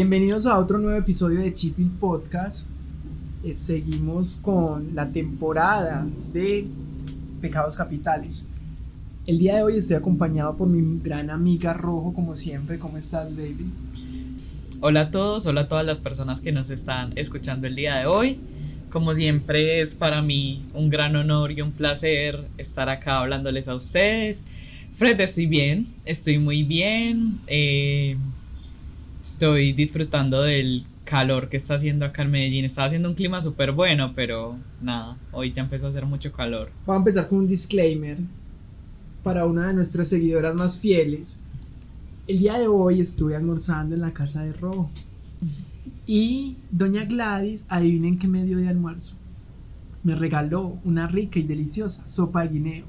Bienvenidos a otro nuevo episodio de Chipil Podcast. Eh, seguimos con la temporada de Pecados Capitales. El día de hoy estoy acompañado por mi gran amiga Rojo, como siempre. ¿Cómo estás, baby? Hola a todos, hola a todas las personas que nos están escuchando el día de hoy. Como siempre es para mí un gran honor y un placer estar acá hablándoles a ustedes. Fred, estoy bien, estoy muy bien. Eh, estoy disfrutando del calor que está haciendo acá en Medellín. Está haciendo un clima súper bueno, pero nada, hoy ya empezó a hacer mucho calor. Vamos a empezar con un disclaimer para una de nuestras seguidoras más fieles. El día de hoy estuve almorzando en la casa de Rojo. Y doña Gladys, adivinen qué me dio de almuerzo. Me regaló una rica y deliciosa sopa de guineo.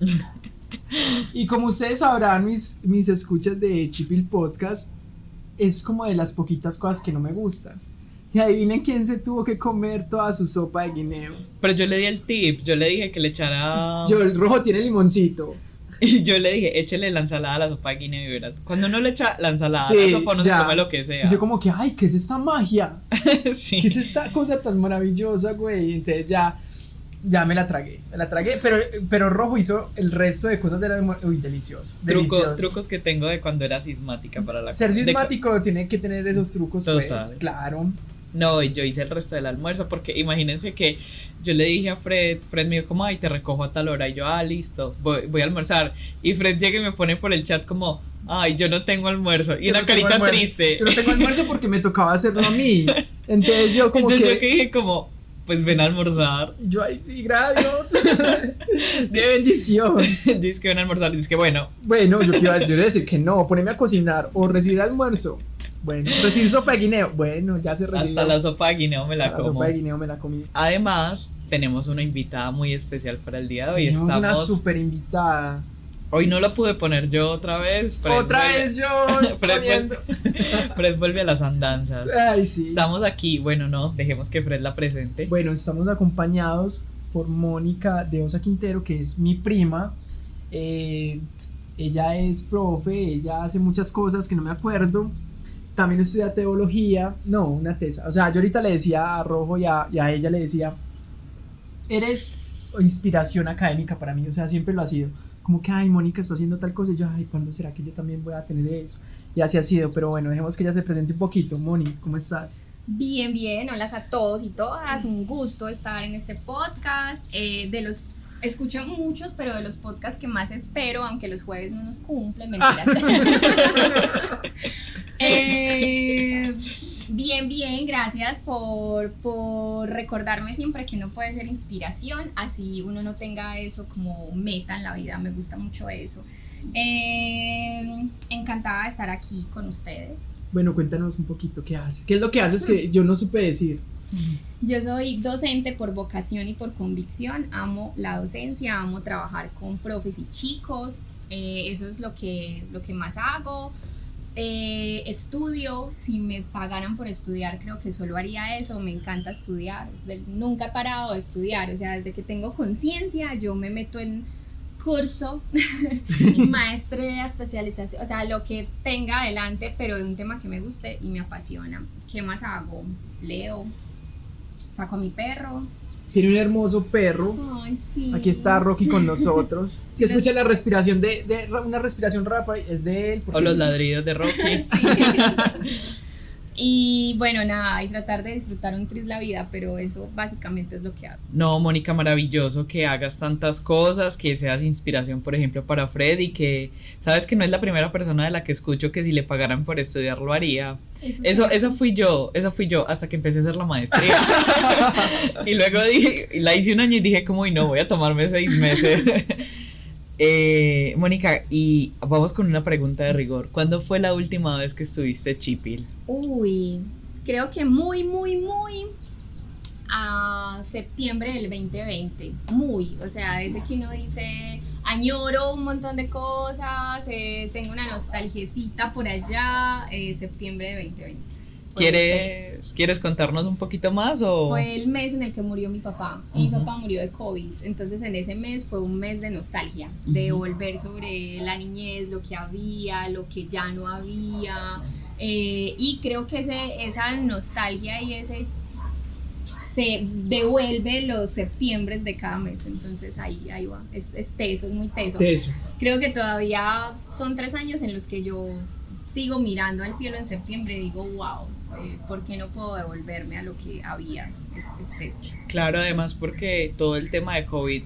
y como ustedes sabrán, mis, mis escuchas de Chipil Podcast, es como de las poquitas cosas que no me gustan. Y adivinen quién se tuvo que comer toda su sopa de guineo. Pero yo le di el tip, yo le dije que le echara... Yo, el rojo tiene limoncito. Y yo le dije, échele la ensalada a la sopa de guineo y verás. Cuando uno le echa la ensalada a la sopa, no se come lo que sea. Y yo como que, ay, ¿qué es esta magia? sí. ¿Qué es esta cosa tan maravillosa, güey? Entonces ya, ya me la tragué, me la tragué. Pero, pero Rojo hizo el resto de cosas de la memoria. Uy, delicioso. Truco, delicioso. trucos que tengo de cuando era sismática para la Ser de- sismático tiene que tener esos trucos, Total. pues. Claro. No, yo hice el resto del almuerzo porque imagínense que yo le dije a Fred, Fred me dijo como, ay, te recojo a tal hora y yo, ah, listo, voy, voy a almorzar. Y Fred llega y me pone por el chat como, ay, yo no tengo almuerzo. Y Yo una no carita triste. Yo no tengo almuerzo porque me tocaba hacerlo a mí. Entonces yo como Entonces que... yo que dije como, pues ven a almorzar. Yo ahí sí, gracias. de bendición. Dice que ven a almorzar. Dice que bueno, Bueno, yo quiero yo a decir que no, ponerme a cocinar o recibir almuerzo. Bueno, recibir sopa de guineo. Bueno, ya se recibió. hasta la sopa de guineo me la Hasta como. sopa de guineo me la comí. Además, tenemos una invitada muy especial para el día de hoy. Tenemos una Estamos. super invitada. Hoy no la pude poner yo otra vez. Fred Otra vuelve- vez yo Fred vuelve a las andanzas. Ay, sí. Estamos aquí, bueno, no, dejemos que Fred la presente. Bueno, estamos acompañados por Mónica de Osa Quintero, que es mi prima. Eh, ella es profe, ella hace muchas cosas que no me acuerdo. También estudia teología, no, una tesa. O sea, yo ahorita le decía a Rojo y a, y a ella le decía, eres inspiración académica para mí, o sea, siempre lo ha sido. Como que, ay, Mónica está haciendo tal cosa, y yo, ay, ¿cuándo será que yo también voy a tener eso? Y así ha sido, pero bueno, dejemos que ella se presente un poquito. Moni, ¿cómo estás? Bien, bien, hola a todos y todas, un gusto estar en este podcast. Eh, de los, escucho muchos, pero de los podcasts que más espero, aunque los jueves no nos cumplen, mentiras. Eh, bien, bien, gracias por, por recordarme siempre que uno puede ser inspiración, así uno no tenga eso como meta en la vida, me gusta mucho eso. Eh, encantada de estar aquí con ustedes. Bueno, cuéntanos un poquito qué haces. ¿Qué es lo que haces que yo no supe decir? Yo soy docente por vocación y por convicción. Amo la docencia, amo trabajar con profes y chicos. eh, eso es lo que, lo que más hago. Eh, estudio, si me pagaran por estudiar, creo que solo haría eso. Me encanta estudiar. Nunca he parado de estudiar. O sea, desde que tengo conciencia, yo me meto en curso, maestría, especialización, o sea, lo que tenga adelante, pero de un tema que me guste y me apasiona. ¿Qué más hago? Leo, saco a mi perro. Tiene un hermoso perro. Ay, sí. Aquí está Rocky con nosotros. Si Sí, escucha la respiración de, de una respiración rápida, es de él. O los sí. ladridos de Rocky. Sí. Y bueno, nada, y tratar de disfrutar un tris la vida, pero eso básicamente es lo que hago. No, Mónica, maravilloso que hagas tantas cosas, que seas inspiración, por ejemplo, para Fred y que sabes que no es la primera persona de la que escucho que si le pagaran por estudiar lo haría. Eso, eso fui yo, eso fui yo hasta que empecé a hacer la maestría. y luego dije, la hice un año y dije como, y no, voy a tomarme seis meses. Eh, Mónica, y vamos con una pregunta de rigor. ¿Cuándo fue la última vez que estuviste chipil? Uy, creo que muy, muy, muy a septiembre del 2020. Muy, o sea, ese que uno dice, añoro un montón de cosas, eh, tengo una nostalgiecita por allá, eh, septiembre de 2020. ¿Quieres, ¿Quieres contarnos un poquito más? O? Fue el mes en el que murió mi papá. Mi papá murió de COVID. Entonces en ese mes fue un mes de nostalgia, de volver sobre la niñez, lo que había, lo que ya no había. Eh, y creo que ese, esa nostalgia y ese se devuelve los septiembres de cada mes. Entonces ahí, ahí va. Es, es teso, es muy teso. Teso. Creo que todavía son tres años en los que yo sigo mirando al cielo en septiembre y digo, wow, eh, ¿por qué no puedo devolverme a lo que había? Es, Claro, además porque todo el tema de COVID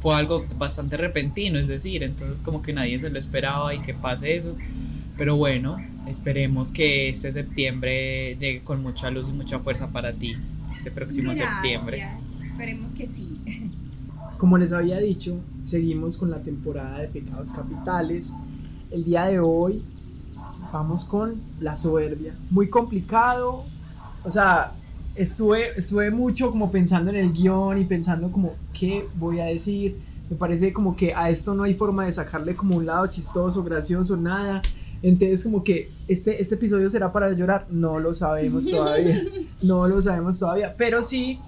fue algo bastante repentino, es decir, entonces como que nadie se lo esperaba y que pase eso. Pero bueno, esperemos que este septiembre llegue con mucha luz y mucha fuerza para ti, este próximo septiembre. Esperemos que sí. Como les había dicho, seguimos con la temporada de pecados capitales. El día de hoy vamos con la soberbia. Muy complicado. O sea, estuve, estuve mucho como pensando en el guion y pensando como, ¿qué voy a decir? Me parece como que a esto no hay forma de sacarle como un lado chistoso, gracioso, nada. Entonces como que este, este episodio será para llorar. No lo sabemos todavía. No lo sabemos todavía. Pero sí,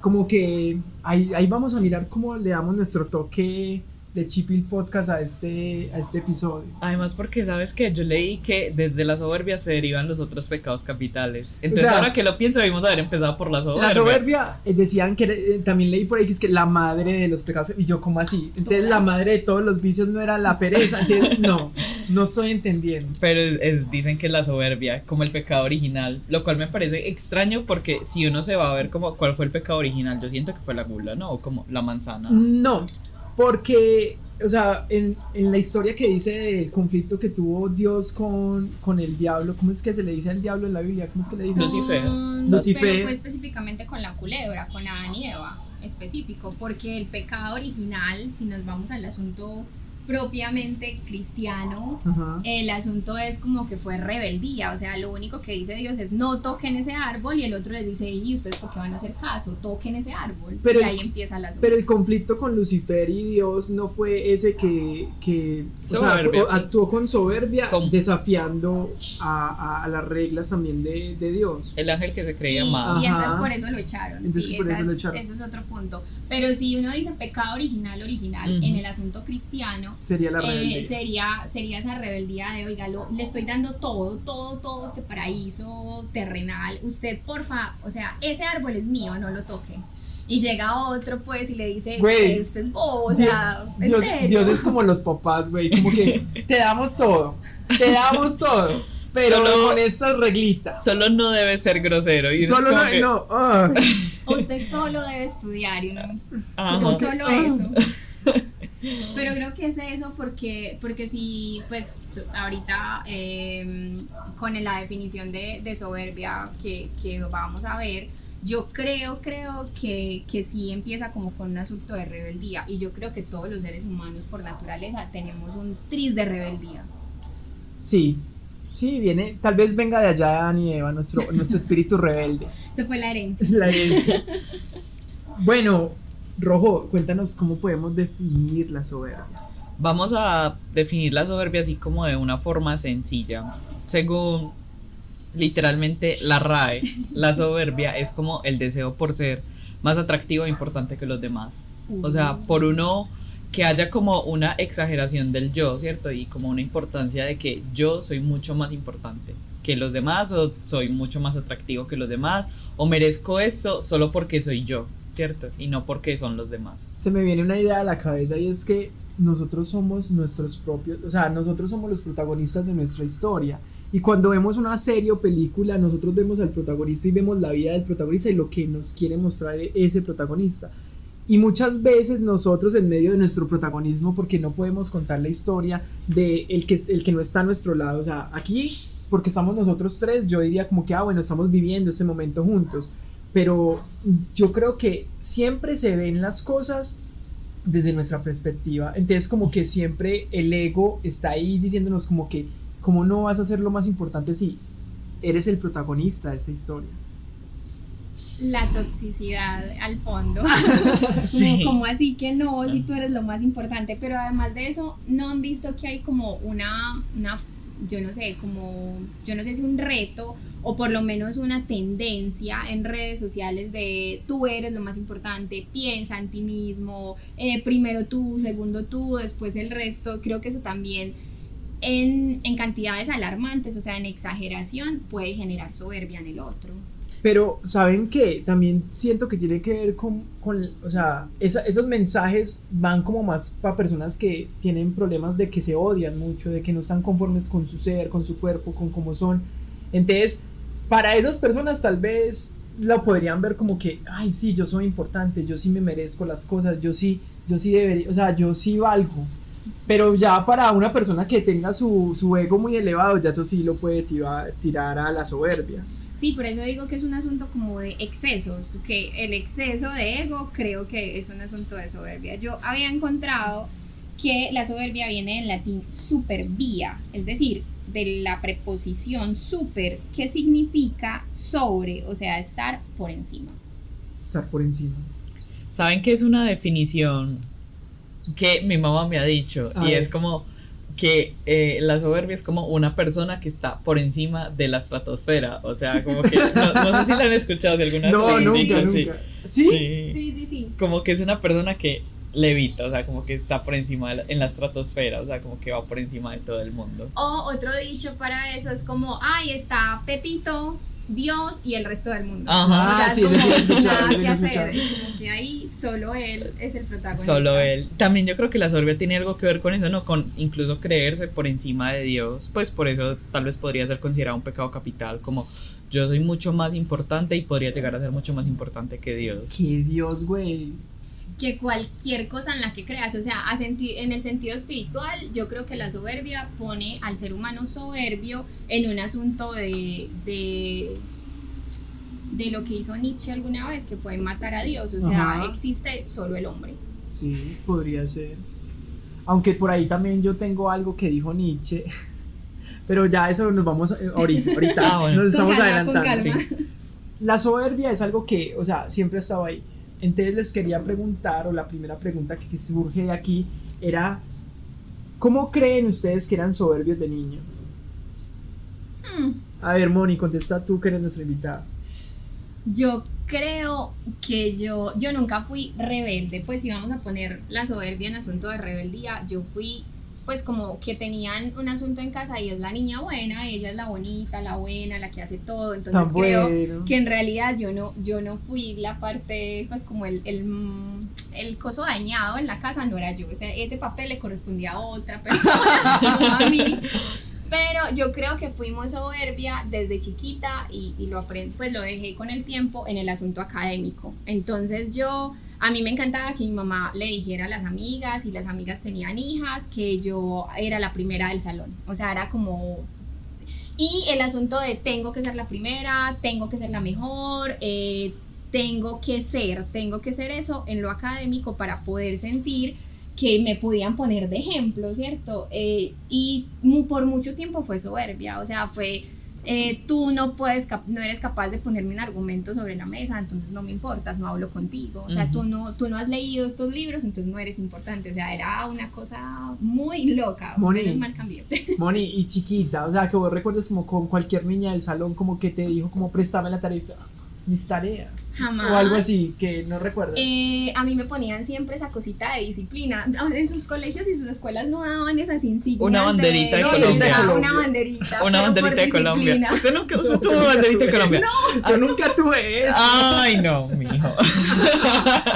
como que ahí, ahí vamos a mirar cómo le damos nuestro toque de Chipil Podcast a este, a este episodio. Además, porque sabes que yo leí que desde la soberbia se derivan los otros pecados capitales. Entonces, ahora que lo pienso, debimos haber empezado por la soberbia. La soberbia, eh, decían que eh, también leí por ahí que es que la madre de los pecados. Y yo, ¿cómo así? Entonces, la madre de todos los vicios no era la pereza. Entonces, no, no estoy entendiendo. Pero es, dicen que es la soberbia, como el pecado original, lo cual me parece extraño porque si uno se va a ver como cuál fue el pecado original, yo siento que fue la gula, ¿no? O como la manzana. No, porque, o sea, en, en, la historia que dice del conflicto que tuvo Dios con, con el diablo, ¿cómo es que se le dice al diablo en la Biblia? ¿Cómo es que le dice? Lucifer. Lucifer. fue específicamente con la culebra, con Adán y Eva, específico, porque el pecado original, si nos vamos al asunto propiamente cristiano, el asunto es como que fue rebeldía, o sea, lo único que dice Dios es no toquen ese árbol y el otro les dice, ¿y ustedes por qué van a hacer caso? Toquen ese árbol. Pero y ahí empieza la Pero el conflicto con Lucifer y Dios no fue ese que, que actuó con soberbia, desafiando a, las reglas también de, Dios. El ángel que se creía más. Y entonces por eso lo echaron. sí, por eso, lo echaron. eso es otro punto. Pero si uno dice pecado original, original, en el asunto cristiano, Sería la eh, sería, sería esa rebeldía de, oiga, le estoy dando todo, todo, todo este paraíso terrenal. Usted, porfa, o sea, ese árbol es mío, no lo toque. Y llega otro, pues, y le dice, güey, usted es bobo, o sea, Dios, Dios es como los papás, güey, como que te damos todo, te damos todo. Pero con estas reglitas. Solo no debe ser grosero. Y solo no, no. Ah. Usted solo debe estudiar, ¿no? Como solo eso. Pero creo que es eso porque, porque si, pues, ahorita em, con la definición de, de soberbia que, que, vamos a ver, yo creo, creo que, que sí empieza como con un asunto de rebeldía. Y yo creo que todos los seres humanos por naturaleza tenemos un tris de rebeldía. Sí, Sí, viene, tal vez venga de allá Adán y Eva, nuestro, nuestro espíritu rebelde. Se fue la herencia. La herencia. bueno, Rojo, cuéntanos cómo podemos definir la soberbia. Vamos a definir la soberbia así como de una forma sencilla. Según literalmente la RAE, la soberbia es como el deseo por ser más atractivo e importante que los demás. O sea, por uno que haya como una exageración del yo, ¿cierto? Y como una importancia de que yo soy mucho más importante que los demás o soy mucho más atractivo que los demás o merezco eso solo porque soy yo, ¿cierto? Y no porque son los demás. Se me viene una idea a la cabeza y es que nosotros somos nuestros propios, o sea, nosotros somos los protagonistas de nuestra historia. Y cuando vemos una serie o película, nosotros vemos al protagonista y vemos la vida del protagonista y lo que nos quiere mostrar ese protagonista. Y muchas veces nosotros en medio de nuestro protagonismo, porque no podemos contar la historia de el que, el que no está a nuestro lado, o sea, aquí, porque estamos nosotros tres, yo diría como que, ah, bueno, estamos viviendo ese momento juntos, pero yo creo que siempre se ven las cosas desde nuestra perspectiva, entonces como que siempre el ego está ahí diciéndonos como que, ¿cómo no vas a ser lo más importante si eres el protagonista de esta historia? La toxicidad al fondo. Sí. como, como así que no, si tú eres lo más importante. Pero además de eso, no han visto que hay como una, una, yo no sé, como, yo no sé si un reto o por lo menos una tendencia en redes sociales de tú eres lo más importante, piensa en ti mismo, eh, primero tú, segundo tú, después el resto. Creo que eso también en, en cantidades alarmantes, o sea, en exageración, puede generar soberbia en el otro. Pero, ¿saben qué? También siento que tiene que ver con, con o sea, esa- esos mensajes van como más para personas que tienen problemas de que se odian mucho, de que no están conformes con su ser, con su cuerpo, con cómo son. Entonces, para esas personas tal vez lo podrían ver como que, ay, sí, yo soy importante, yo sí me merezco las cosas, yo sí, yo sí debería, o sea, yo sí valgo. Pero ya para una persona que tenga su, su ego muy elevado, ya eso sí lo puede tirar, tirar a la soberbia. Sí, por eso digo que es un asunto como de excesos, que el exceso de ego creo que es un asunto de soberbia. Yo había encontrado que la soberbia viene del latín supervia, es decir, de la preposición super, que significa sobre, o sea, estar por encima. Estar por encima. ¿Saben qué es una definición que mi mamá me ha dicho? A y ver. es como que eh, la soberbia es como una persona que está por encima de la estratosfera. O sea, como que no, no sé si la han escuchado, si alguna vez No, nunca, dicho, nunca. sí. ¿Sí? Sí. Sí, sí, sí. Como que es una persona que levita, o sea, como que está por encima de la- en la estratosfera, o sea, como que va por encima de todo el mundo. O otro dicho para eso es como, ay, está Pepito, Dios y el resto del mundo. Ajá. O sea, es sí, como nada que hacer. Como que ahí solo él es el protagonista. Solo él. También yo creo que la soberbia tiene algo que ver con eso, ¿no? Con incluso creerse por encima de Dios. Pues por eso tal vez podría ser considerado un pecado capital, como yo soy mucho más importante y podría llegar a ser mucho más importante que Dios. Que Dios, güey. Que cualquier cosa en la que creas, o sea, a senti- en el sentido espiritual, yo creo que la soberbia pone al ser humano soberbio en un asunto de, de, de lo que hizo Nietzsche alguna vez, que fue matar a Dios, o sea, Ajá. existe solo el hombre. Sí, podría ser. Aunque por ahí también yo tengo algo que dijo Nietzsche. Pero ya eso nos vamos eh, ahorita. ahorita Ah, bueno. Nos estamos calma, adelantando. calma. sí. La soberbia es algo que, o sea, siempre ha estado ahí. Entonces les quería preguntar, o la primera pregunta que, que surge de aquí era, ¿cómo creen ustedes que eran soberbios de niño? Hmm. A ver, Moni, contesta tú que eres nuestra invitada. Yo creo que yo, yo nunca fui rebelde, pues si vamos a poner la soberbia en asunto de rebeldía, yo fui pues como que tenían un asunto en casa y es la niña buena, ella es la bonita, la buena, la que hace todo, entonces Tan creo bueno. que en realidad yo no, yo no fui la parte, pues como el, el, el coso dañado en la casa, no era yo, o sea, ese papel le correspondía a otra persona, no a mí. Pero yo creo que fuimos soberbia desde chiquita y, y lo aprendí, pues lo dejé con el tiempo en el asunto académico. Entonces yo, a mí me encantaba que mi mamá le dijera a las amigas y las amigas tenían hijas que yo era la primera del salón. O sea, era como y el asunto de tengo que ser la primera, tengo que ser la mejor, eh, tengo que ser, tengo que ser eso en lo académico para poder sentir que me podían poner de ejemplo, ¿cierto? Eh, y por mucho tiempo fue soberbia, o sea, fue, eh, tú no puedes, no eres capaz de ponerme un argumento sobre la mesa, entonces no me importas, no hablo contigo, o sea, tú, no, tú no has leído estos libros, entonces no eres importante, o sea, era una cosa muy loca, Moni. mal. Moni, y chiquita, o sea, que vos recuerdes como con cualquier niña del salón, como que te dijo, como préstame la tarea, mis tareas. Jamás. O algo así, que no recuerdas. Eh, a mí me ponían siempre esa cosita de disciplina. En sus colegios y sus escuelas no daban esas insignias. Una banderita de no, Colombia. Una, una banderita. Una banderita de Colombia. disciplina. Usted nunca, No, yo nunca banderita de tuve Colombia. Yo nunca tuve eso. Ay, no, mijo.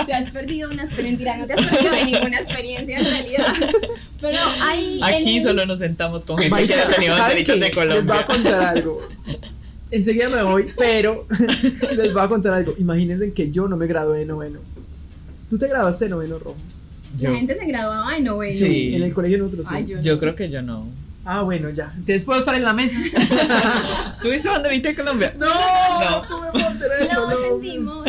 Te has perdido una experiencia. No te has perdido de ninguna experiencia en realidad. Pero hay. Aquí solo nos sentamos con gente que no tenía ¿saben banderitas de Les voy Colombia. a contar algo. Enseguida me voy, pero les voy a contar algo. Imagínense que yo no me gradué de noveno. ¿Tú te graduaste de noveno, Rojo? La Yo, gente se graduaba de noveno. Sí. En el colegio nosotros sí. Ay, yo- yo creo que yo no. Ah, bueno, ya. Entonces puedo estar en la mesa. ¿Tuviste banderita de Colombia? No, No. no tuve bandera de Lo sentimos.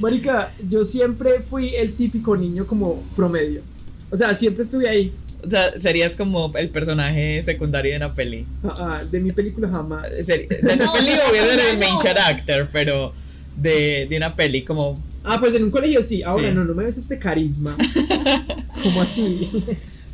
Marica, yo siempre fui el típico niño como promedio. O sea, siempre estuve ahí. O sea, serías como el personaje secundario de una peli. Ah, ah, de mi película jamás. Seri- De la No, peli no, obvio eres el no. main character, pero de, de una peli, como Ah, pues en un colegio sí. Ahora Sí. no, no me ves este carisma. ¿Cómo así?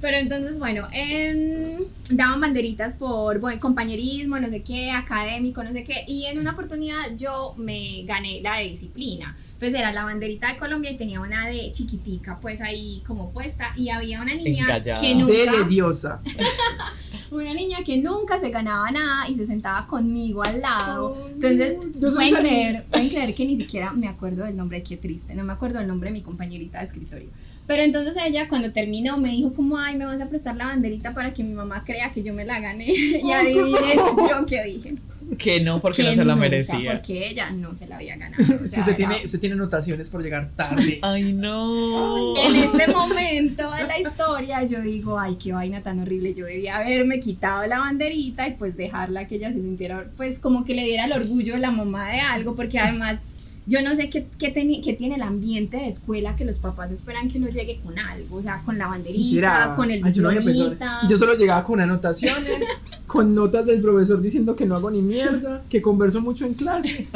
Pero entonces, bueno, em, daban banderitas por bueno, compañerismo, no sé qué, académico, no sé qué. Y en una oportunidad yo me gané la de disciplina. Pues era la banderita de Colombia y tenía una de chiquitica, pues ahí como puesta. Y había una niña Engallada. que nunca. Dele diosa. Una niña que nunca se ganaba nada y se sentaba conmigo al lado. Entonces, Yo soy pueden creer, pueden creer que ni siquiera me acuerdo del nombre, qué triste, no me acuerdo del nombre de mi compañerita de escritorio. Pero entonces ella cuando terminó me dijo como, ay, me vas a prestar la banderita para que mi mamá crea que yo me la gané. y adivinen yo qué dije. que no, porque Que no se la nunca, merecía. Porque ella no se la había ganado. O sea, usted tiene, usted tiene anotaciones por llegar tarde. Ay, no. En este momento de la historia yo digo, ay, qué vaina tan horrible, yo debía haberme quitado la banderita y pues dejarla que ella se sintiera, pues como que le diera el orgullo de la mamá de algo, porque además yo no sé qué, qué, teni- qué tiene el ambiente de escuela que los papás esperan que uno llegue con algo, o sea, con la banderita, Sí, con el Ay, yo no. Yo solo llegaba con anotaciones, con notas del profesor diciendo que no hago ni mierda, que converso mucho en clase.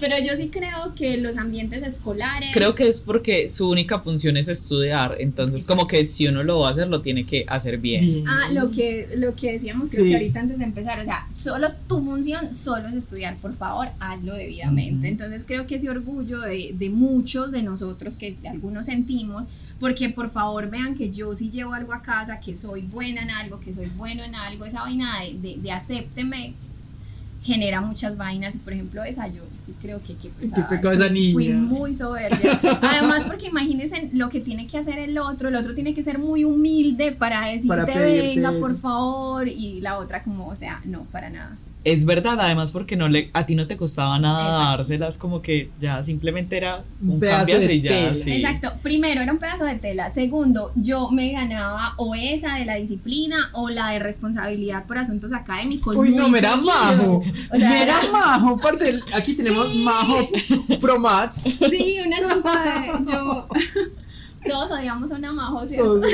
Pero yo sí creo que los ambientes escolares... Creo que es porque su única función es estudiar, entonces como que si uno lo va a hacer, lo tiene que hacer bien. Bien. Ah, lo que, lo que decíamos creo Sí. que ahorita antes de empezar, o sea, solo tu función solo es estudiar, por favor, hazlo debidamente. Entonces creo que ese orgullo de, de muchos de nosotros, que de algunos sentimos, porque por favor vean que yo sí llevo algo a casa, que soy buena en algo, que soy bueno en algo, esa vaina de, de, de acépteme genera muchas vainas y por ejemplo esa yo sí creo que qué pesada. esa niña. Fui muy soberbia. Además, porque imagínense lo que tiene que hacer el otro. El otro tiene que ser muy humilde para decirte, Para venga, eso. por favor. Y la otra, como, o sea, no, para nada. Es verdad, además porque no le, a ti no te costaba nada Exacto. dárselas, como que ya simplemente era Un pedazo de y ya, tela. sí. Exacto. Primero era un pedazo de tela. Segundo, yo me ganaba o esa de la disciplina o la de responsabilidad por asuntos académicos. Uy, no, me era seguido. majo. O sea, me era era- majo, parce. Aquí tenemos Sí. majo pro mats. Sí, un asunto de. Yo. Todos odiamos a una majo, ¿cierto? Todos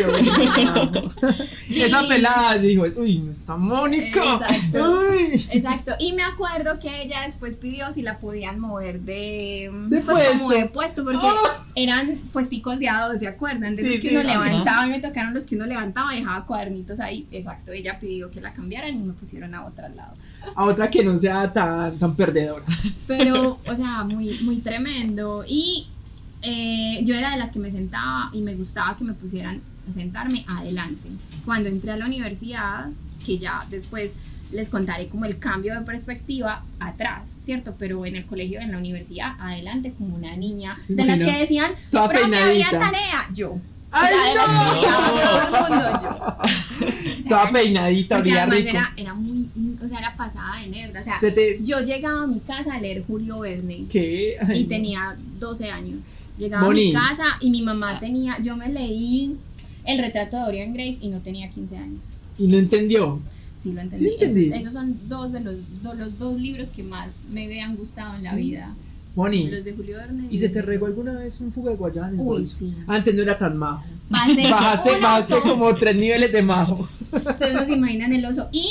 majo. Sí. Esa pelada dijo, uy, está Mónica. Exacto. Exacto, y me acuerdo que ella después pidió si la podían mover de, De pues, como puesto. de puesto, porque ¡Oh! eran puesticos de A2, ¿se acuerdan? De esos que sí, uno ajá. levantaba y me tocaron los que uno levantaba y dejaba cuadernitos ahí. Exacto, ella pidió que la cambiaran y me pusieron a otro al lado. A otra que no sea tan, tan perdedora. Pero, o sea, muy, muy tremendo. Y eh, yo era de las que me sentaba y me gustaba que me pusieran a sentarme adelante. Cuando entré a la universidad, que ya después les contaré como el cambio de perspectiva atrás, ¿cierto? Pero en el colegio, en la universidad, adelante como una niña, de las Bueno, que decían, Toda había tarea, yo. ¡Ay, O sea, las no! mundo, yo. O sea, Toda peinadita, olía rico. era, era muy, o sea, era pasada de nerd, o sea, Se te... yo llegaba a mi casa a leer Julio Verne ¿Qué? Ay, y no. tenía 12 años. Llegaba Moni. a mi casa y mi mamá tenía, yo me leí el retrato de Dorian Grace y no tenía 15 años. Y no entendió. Sí lo entendí. Sí entendí. Esos, esos son dos de los, do- los dos libros que más me han gustado en la Sí. vida. Moni, Los de Julio Verne. ¿y se te regó alguna vez un jugo de guayaba en el Uy, bolso? sí. Antes no era tan majo. Un bajaste oso. como tres niveles de majo. Ustedes no se imaginan el oso. Y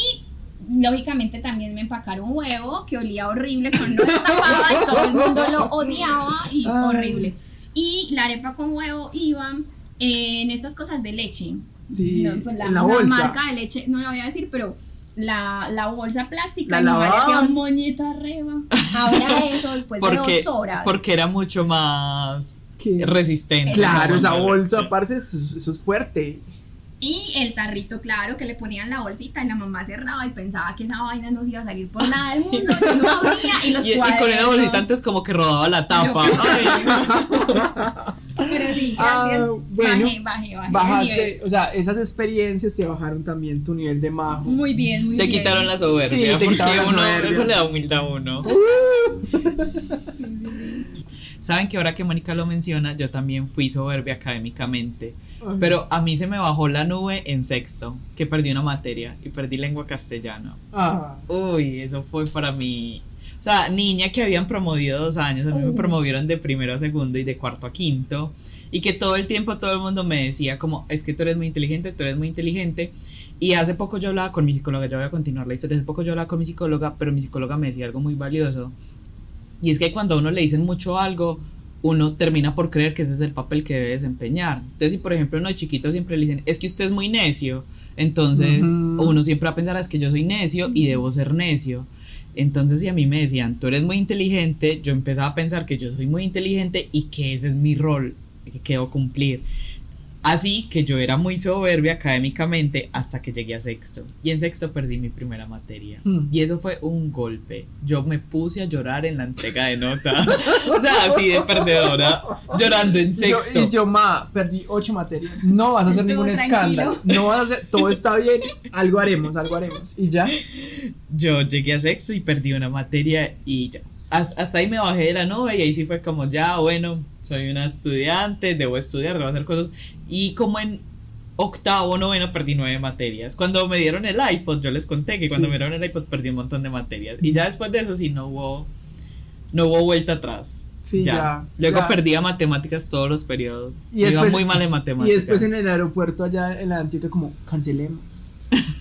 lógicamente también me empacaron huevo que olía horrible cuando lo tapaba y todo el mundo lo odiaba y Ay. horrible. Y la arepa con huevo iba en estas cosas de leche. Sí, No, pues la, en la la bolsa. marca de leche, no la voy a decir, pero la, la bolsa plástica La parecía un moñito arriba. Ahora eso después de Porque, dos horas. porque era mucho más ¿Qué? resistente. Claro, esa bolsa, parce, eso, eso es fuerte. Y el tarrito, claro, que le ponían la bolsita y la mamá cerraba y pensaba que esa vaina no se iba a salir por nada del mundo, que no abría y los Y, y con esa cuadernos. bolsita antes como que rodaba la tapa. Yo- Ay. Pero sí, gracias. Ah, bueno, bajé, bajé, bajé. el nivel. Bajaste, o sea, esas experiencias te bajaron también tu nivel de majo. Muy bien, muy Te bien. quitaron la soberbia. Sí, te porque quitaron la uno, soberbia. eso le da humildad a uno. Sí, sí, sí. Saben que ahora que Mónica lo menciona, yo también fui soberbia académicamente. Pero a mí se me bajó la nube en sexto, que perdí una materia y perdí lengua castellana. Ah, Uy, eso fue para mí. O sea, niña que habían promovido dos años, a mí me promovieron de primero a segundo y de cuarto a quinto. Y que todo el tiempo todo el mundo me decía como, es que tú eres muy inteligente, tú eres muy inteligente. Y hace poco yo hablaba con mi psicóloga, ya voy a continuar la historia, hace poco yo hablaba con mi psicóloga, pero mi psicóloga me decía algo muy valioso. Y es que cuando a uno le dicen mucho algo, uno termina por creer que ese es el papel que debe desempeñar. Entonces, si por ejemplo uno de chiquito siempre le dicen, es que usted es muy necio, entonces uno siempre va a pensar, es que yo soy necio y debo ser necio. Entonces, si a mí me decían, tú eres muy inteligente, yo empezaba a pensar que yo soy muy inteligente y que ese es mi rol que quiero cumplir. Así que yo era muy soberbia académicamente hasta que llegué a sexto. Y en sexto perdí mi primera materia. Hmm. Y eso fue un golpe. Yo me puse a llorar en la entrega de nota. o sea, así de perdedora. Llorando en yo, sexto. y yo, ma, perdí ocho materias. No vas a hacer Tú, ningún tranquilo. escándalo. No vas a hacer, todo está bien. Algo haremos, algo haremos. Y ya. Yo llegué a sexto y perdí una materia y ya. Has- Hasta ahí me bajé de la nube y ahí sí fue como ya, bueno, soy una estudiante, debo estudiar, debo hacer cosas. Y como en octavo, noveno perdí nueve materias. Cuando me dieron el iPod, yo les conté que cuando Sí. me dieron el iPod perdí un montón de materias. Y ya después de eso sí no hubo, no hubo vuelta atrás. Sí, ya, Luego ya. perdía matemáticas todos los periodos. Y Iba después- muy mal en Y matemáticas. después en el aeropuerto allá en la Antioquia, como, cancelemos.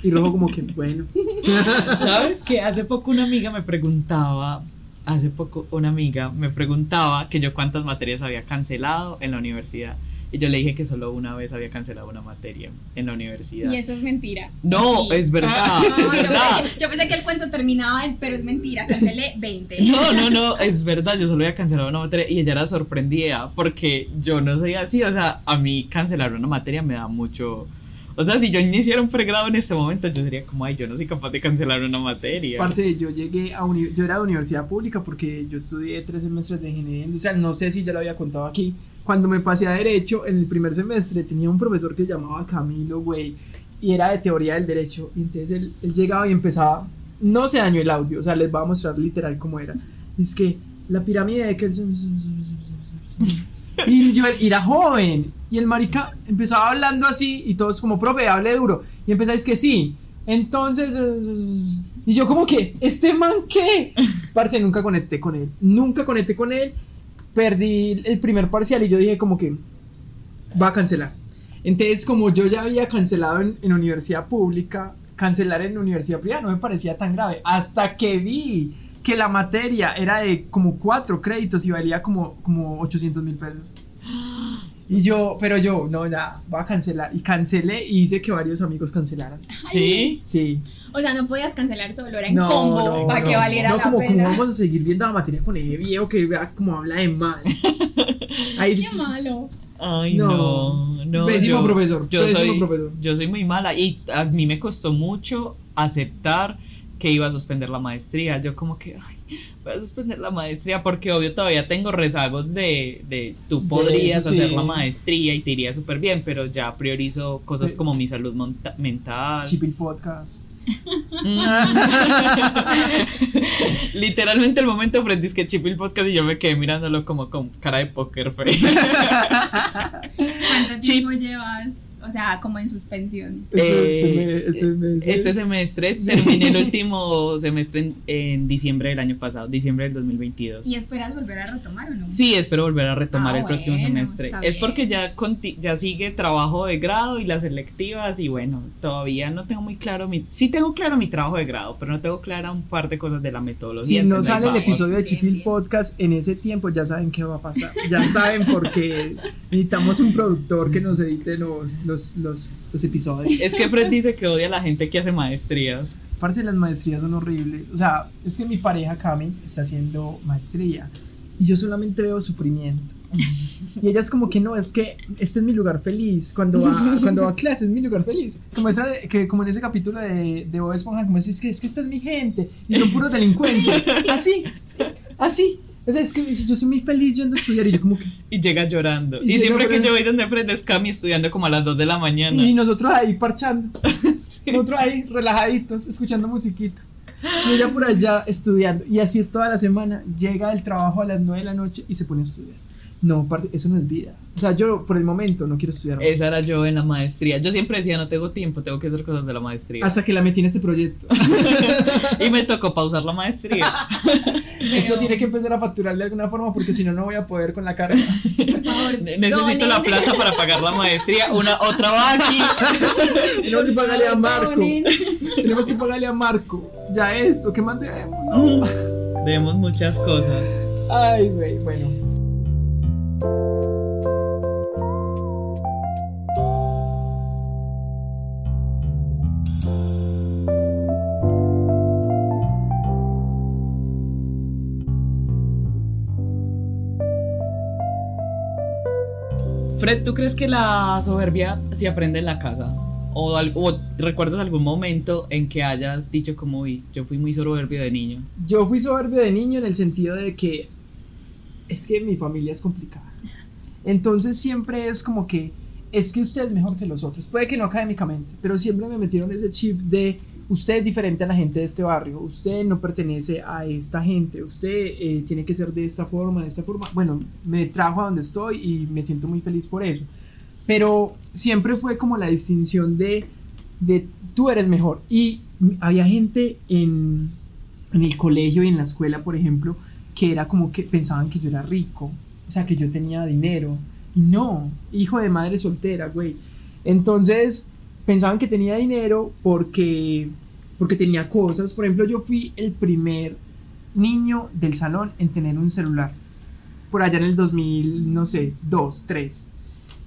Y Rojo, como que, bueno. ¿Sabes que Hace poco una amiga me preguntaba, hace poco una amiga me preguntaba que yo cuántas materias había cancelado en la universidad. Y yo le dije que solo una vez había cancelado una materia en la universidad. Y eso es mentira. No, Sí. es verdad, No, es yo, pensé, yo pensé que el cuento terminaba en, pero es mentira, cancelé 20. No, no, no, es verdad, yo solo había cancelado una materia y ella era sorprendida porque yo no soy así, o sea, a mí cancelar una materia me da mucho... O sea, si yo iniciara un pregrado en este momento, yo sería como, ay, yo no soy capaz de cancelar una materia. Parce, yo llegué a uni- yo era de universidad pública porque yo estudié tres semestres de ingeniería industrial, no sé si ya lo había contado aquí. Cuando me pasé a derecho, en el primer semestre tenía un profesor que llamaba Camilo, güey, y era de teoría del derecho. Y entonces él, él llegaba y empezaba, no se dañó el audio, o sea, les voy a mostrar literal cómo era. Es que la pirámide de Kelsen... Y yo era joven. Y el marica empezaba hablando así y todos como, profe, hable duro. Y empezáis que sí. Entonces... Y yo como que, ¿este man qué? Parce, nunca conecté con él. Nunca conecté con él. Perdí el primer parcial y yo dije como que va a cancelar. Entonces, como yo ya había cancelado en, en universidad pública, cancelar en universidad privada no me parecía tan grave. Hasta que vi que la materia era de como cuatro créditos y valía como, como 800 mil pesos. Y yo, pero yo, no, ya, voy a cancelar. Y cancelé y hice que varios amigos cancelaran. ¿Sí? Sí. O sea, no podías cancelar solo, era en No, combo no, para no. que valiera No, la como, como vamos a seguir viendo la materia con ese viejo que vea como habla de mal. Ahí Qué malo. Ay, No. no, no. Pésimo yo- profesor, Yo pésimo soy, profesor. yo soy muy mala y a mí me costó mucho aceptar que iba a suspender la maestría. Yo como que, ay, voy a suspender la maestría porque obvio todavía tengo rezagos de, de tú De podrías sí. hacer la maestría y te iría súper bien, pero ya priorizo cosas Sí. como mi salud monta- mental. Chipil Podcast. Mm. Literalmente el momento frente es que chip el podcast y yo me quedé mirándolo como con cara de poker face. ¿Cuánto Chip. tiempo llevas? O sea, como en suspensión. Eso, Eh, este me- este me- semestre terminé el último semestre en, en diciembre del año pasado, diciembre del 2022. ¿Y esperas volver a retomar o no? Sí, espero volver a retomar Ah, el próximo semestre. Es porque ya, conti- ya sigue trabajo de grado y las selectivas y bueno, todavía no tengo muy claro mi... Sí tengo claro mi trabajo de grado, pero no tengo clara un par de cosas de la metodología. Si no sale el episodio de Chipil. Podcast en ese tiempo, ya saben qué va a pasar. Ya saben porque necesitamos un productor que nos edite los, los, los, los episodios. Es que Fred dice que odia a la gente que hace maestrías. Parce, las maestrías son horribles. O sea, es que mi pareja Cami está haciendo maestría y yo solamente veo sufrimiento. Y ella es como que no, es que este es mi lugar feliz. Cuando va, cuando va a clase es mi lugar feliz. Como, esa, que, como en ese capítulo de, de Bob Esponja, como es, es que, es que esta es mi gente y son puros delincuentes. Así, así. O sea, es que yo soy muy feliz yendo a estudiar y yo como que... Y llega llorando. Y Y, llega siempre que yo voy donde Fred es Cami estudiando como a las 2 de la mañana. Y nosotros ahí parchando. Nosotros ahí relajaditos, escuchando musiquita. Y ella por allá estudiando. Y así es toda la semana. Llega del trabajo a las 9 de la noche y se pone a estudiar. No, parce, eso no es vida. O sea, yo por el momento no quiero estudiar más. Esa era yo en la maestría. Yo siempre decía, no tengo tiempo, tengo que hacer cosas de la maestría. Hasta que la metí en este proyecto. y me tocó pausar la maestría. Pero- tiene que empezar a facturar de alguna forma porque si no, no voy a poder con la carga. Por favor, Ne- Necesito la plata para pagar la maestría. Una otra va aquí. Tenemos que pagarle a Marco. Donen. Tenemos que pagarle a Marco. Ya esto, ¿qué más debemos? No. Debemos muchas cosas. Ay, güey, bueno. Fred, ¿tú crees que la soberbia se aprende en la casa? ¿O, o recuerdas algún momento en que hayas dicho como, uy, yo fui muy soberbio de niño? Yo fui soberbio de niño en el sentido de que es que mi familia es complicada. Entonces siempre es como que es que usted es mejor que los otros. Puede que no académicamente, pero siempre me metieron ese chip de usted es diferente a la gente de este barrio, usted no pertenece a esta gente, usted eh, tiene que ser de esta forma, de esta forma. Bueno, me trajo a donde estoy y me siento muy feliz por eso. Pero siempre fue como la distinción de, de tú eres mejor. Y había gente en, en el colegio y en la escuela, por ejemplo, que era como que pensaban que yo era rico, o sea, que yo tenía dinero. Y no, hijo de madre soltera, güey. Entonces, pensaban que tenía dinero porque, porque tenía cosas. Por ejemplo, yo fui el primer niño del salón en tener un celular. Por allá en el 2000, no sé, 2, 3.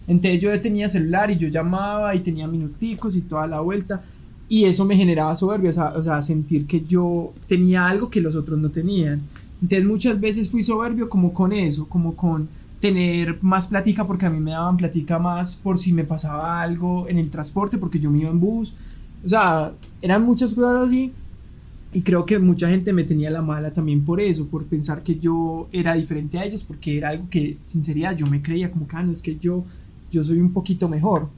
Entonces yo tenía celular y yo llamaba y tenía minuticos y toda la vuelta. Y eso me generaba soberbia, o sea, sentir que yo tenía algo que los otros no tenían. Entonces muchas veces fui soberbio como con eso, como con tener más platica porque a mí me daban platica más por si me pasaba algo en el transporte porque yo me iba en bus. O sea, eran muchas cosas así y creo que mucha gente me tenía la mala también por eso, por pensar que yo era diferente a ellos porque era algo que, sinceridad, yo me creía como que, ah, no, es que yo, yo soy un poquito mejor.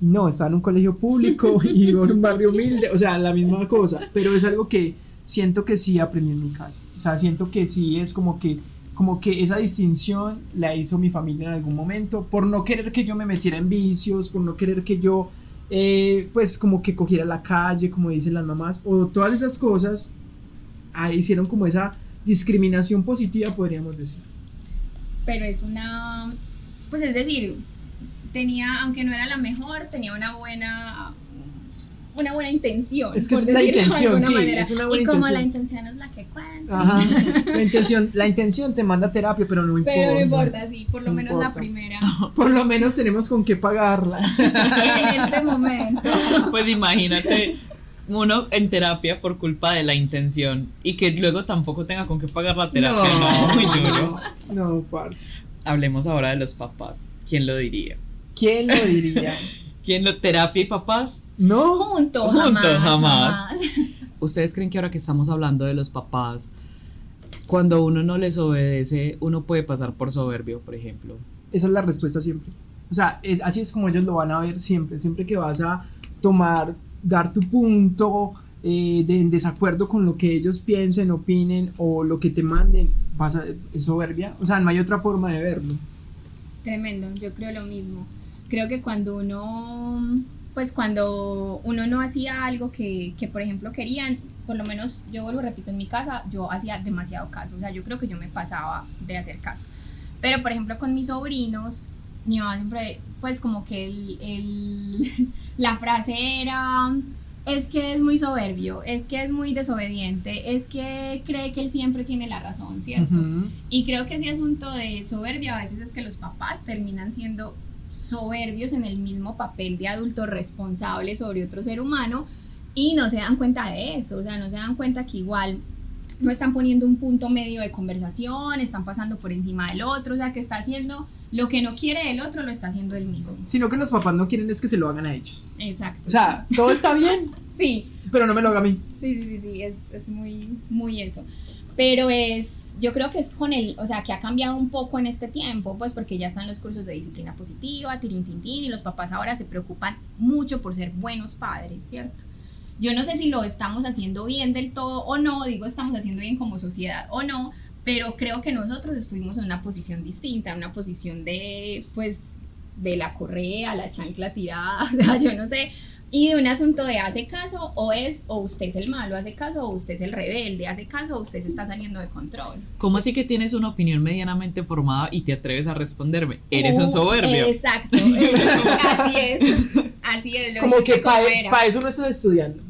Y no, estaba en un colegio público y vivo en un barrio humilde, o sea, la misma cosa, pero es algo que siento que sí aprendí en mi casa. O sea, siento que sí es como que como que esa distinción la hizo mi familia en algún momento, por no querer que yo me metiera en vicios, por no querer que yo, eh, pues como que cogiera la calle, como dicen las mamás, o todas esas cosas, ah, hicieron como esa discriminación positiva, podríamos decir. Pero es una, pues es decir, tenía, aunque no era la mejor, tenía una buena una buena intención. Es que por es la decirlo de intención, alguna sí, manera. es una buena Y como intención. la intención es la que cuenta. Ajá. La intención, la intención te manda a terapia, pero no importa. Pero no importa, sí, por lo No menos la primera. Por lo menos tenemos con qué pagarla. en este momento. Pues imagínate uno en terapia por culpa de la intención y que luego tampoco tenga con qué pagar la terapia. No, muy duro. no, no, parce. Hablemos ahora de los papás. ¿Quién lo diría? ¿Quién lo diría? ¿Quién lo terapia y papás? No, Junto, Junto, jamás, jamás. jamás. ¿Ustedes creen que ahora que estamos hablando de los papás, cuando uno no les obedece, uno puede pasar por soberbio, por ejemplo? esa es la respuesta siempre. O sea, es, así es como ellos lo van a ver siempre. Siempre que vas a tomar, dar tu punto eh, de en desacuerdo con lo que ellos piensen, opinen o lo que te manden, vas a, es soberbia. O sea, no hay otra forma de verlo. Tremendo, yo creo lo mismo. Creo que cuando uno, pues cuando uno no hacía algo que, que, por ejemplo querían, por lo menos yo lo repito en mi casa, yo hacía demasiado caso, o sea, yo creo que yo me pasaba de hacer caso. Pero por ejemplo con mis sobrinos, mi mamá siempre, pues como que el, el- la frase era, es que es muy soberbio, es que es muy desobediente, es que cree que él siempre tiene la razón, ¿cierto? Ujú. Y creo que ese asunto de soberbia a veces es que los papás terminan siendo soberbios en el mismo papel de adulto responsable sobre otro ser humano y no se dan cuenta de eso, o sea, no se dan cuenta que igual no están poniendo un punto medio de conversación, están pasando por encima del otro, o sea, que está haciendo lo que no quiere del otro, lo está haciendo él mismo. Sino que los papás no quieren es que se lo hagan a ellos. Exacto. O sea, todo está bien, sí, pero no me lo haga a mí. Sí, sí, sí, sí, es, es muy, muy eso. Pero es, yo creo que es con el, o sea, que ha cambiado un poco en este tiempo, pues porque ya están los cursos de disciplina positiva, tirin, tin, tin, y los papás ahora se preocupan mucho por ser buenos padres, ¿cierto? Yo no sé si lo estamos haciendo bien del todo o no, digo estamos haciendo bien como sociedad o no, pero creo que nosotros estuvimos en una posición distinta, una posición de, pues, de la correa, la chancla tirada, o sea, yo no sé, y de un asunto de hace caso o es, o usted es el malo, hace caso o usted es el rebelde, hace caso o usted se está saliendo de control. ¿Cómo así que tienes una opinión medianamente formada y te atreves a responderme? Eres un Uh, soberbio. Exacto, así es, así es. Lo Como que para como era. eso no estás estudiando.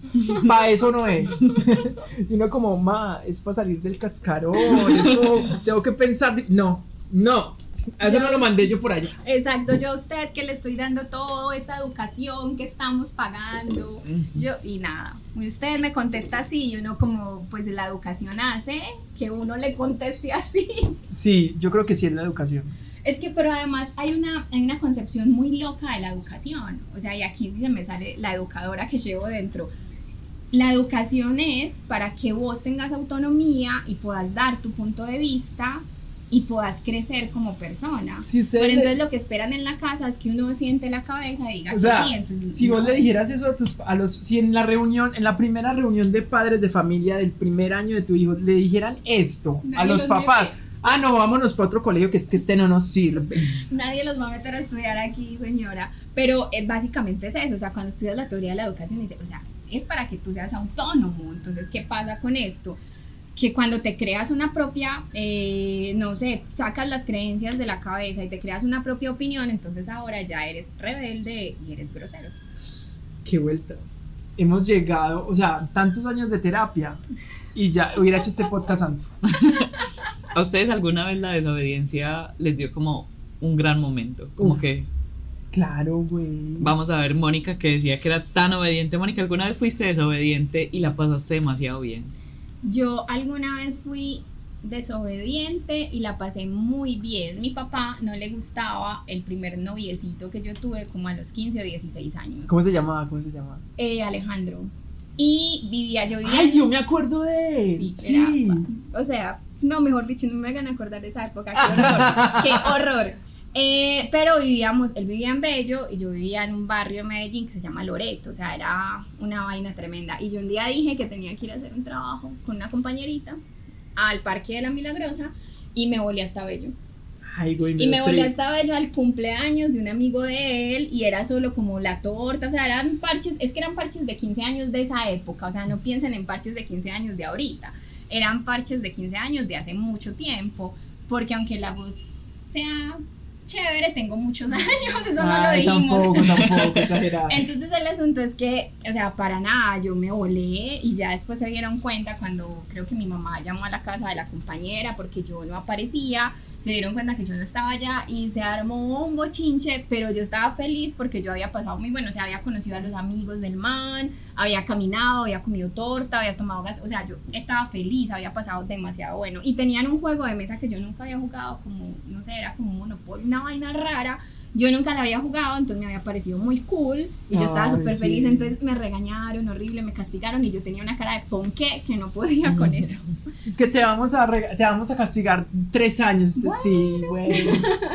para eso no es. y uno como, ma, es para salir del cascarón, eso tengo que pensar, no, no, a eso no lo mandé yo por allá. Exacto, yo a usted que le estoy dando toda esa educación que estamos pagando. Yo, y nada, y usted me contesta así, y uno como, pues la educación hace que uno le conteste así. Sí, yo creo que sí es la educación. Es que, pero además hay una, hay una concepción muy loca de la educación. O sea, y aquí sí se me sale la educadora que llevo dentro. La educación es para que vos tengas autonomía y puedas dar tu punto de vista y puedas crecer como persona. Si Pero le- entonces lo que esperan en la casa es que uno siente la cabeza y diga O sea, que sí. Entonces, Si vos no. le dijeras eso a tus a los si en la reunión, en la primera reunión de padres de familia del primer año de tu hijo le dijeran esto a Nadie los los papás, ah no, vámonos para otro colegio que es que este no nos sirve. Nadie los va a meter a estudiar aquí, señora. Pero eh, básicamente es eso. O sea, cuando estudias la teoría de la educación, dice, o sea, es para que tú seas autónomo. Entonces, ¿qué pasa con esto? Que cuando te creas una propia, eh, no sé, sacas las creencias de la cabeza y te creas una propia opinión, entonces ahora ya eres rebelde y eres grosero. Qué vuelta. Hemos llegado, o sea, tantos años de terapia y ya hubiera hecho este podcast antes. ¿A ustedes alguna vez la desobediencia les dio como un gran momento? Como Uf. que, Claro, güey. vamos a ver, Mónica que decía que era tan obediente. Mónica, ¿alguna vez fuiste desobediente y la pasaste demasiado bien? Yo alguna vez fui desobediente y la pasé muy bien. Mi papá no le gustaba el primer noviecito que yo tuve como a los 15 o 16 años. ¿Cómo se llamaba? ¿Cómo se llamaba? Eh, Alejandro. Y vivía, yo vivía... Ay, yo me acuerdo de él. Sí, Sí. era- o sea, no, mejor dicho, no me hagan acordar de esa época. Qué horror. qué horror. Eh, pero vivíamos, él vivía en Bello y yo vivía en un barrio de Medellín que se llama Loreto, o sea, era una vaina tremenda. Y yo un día dije que tenía que ir a hacer un trabajo con una compañerita al Parque de la Milagrosa y me volé hasta Bello. Ay, güey, Y me volé hasta Bello al cumpleaños de un amigo de él y era solo como la torta, o sea, eran parches, es que eran parches de 15 años de esa época, o sea, no piensen en parches de 15 años de ahorita, eran parches de 15 años de hace mucho tiempo, porque aunque la voz sea chévere, tengo muchos años, eso no lo dijimos. tampoco, tampoco, exagerado. Entonces el asunto es que, o sea, para nada, yo me volé y ya después se dieron cuenta cuando creo que mi mamá llamó a la casa de la compañera porque yo no aparecía, se dieron cuenta que yo no estaba allá y se armó un bochinche, pero yo estaba feliz porque yo había pasado muy bueno, o sea, había conocido a los amigos del man, había caminado, había comido torta, había tomado gas, o sea, yo estaba feliz, había pasado demasiado bueno y tenían un juego de mesa que yo nunca había jugado, como, no sé, era como un monopolio, una vaina rara. Yo nunca la había jugado, entonces me había parecido muy cool y yo estaba súper feliz, sí. entonces me regañaron horrible, me castigaron y yo tenía una cara de ponqué que no podía con eso. Es que te vamos a te vamos a castigar tres años. Sí, güey.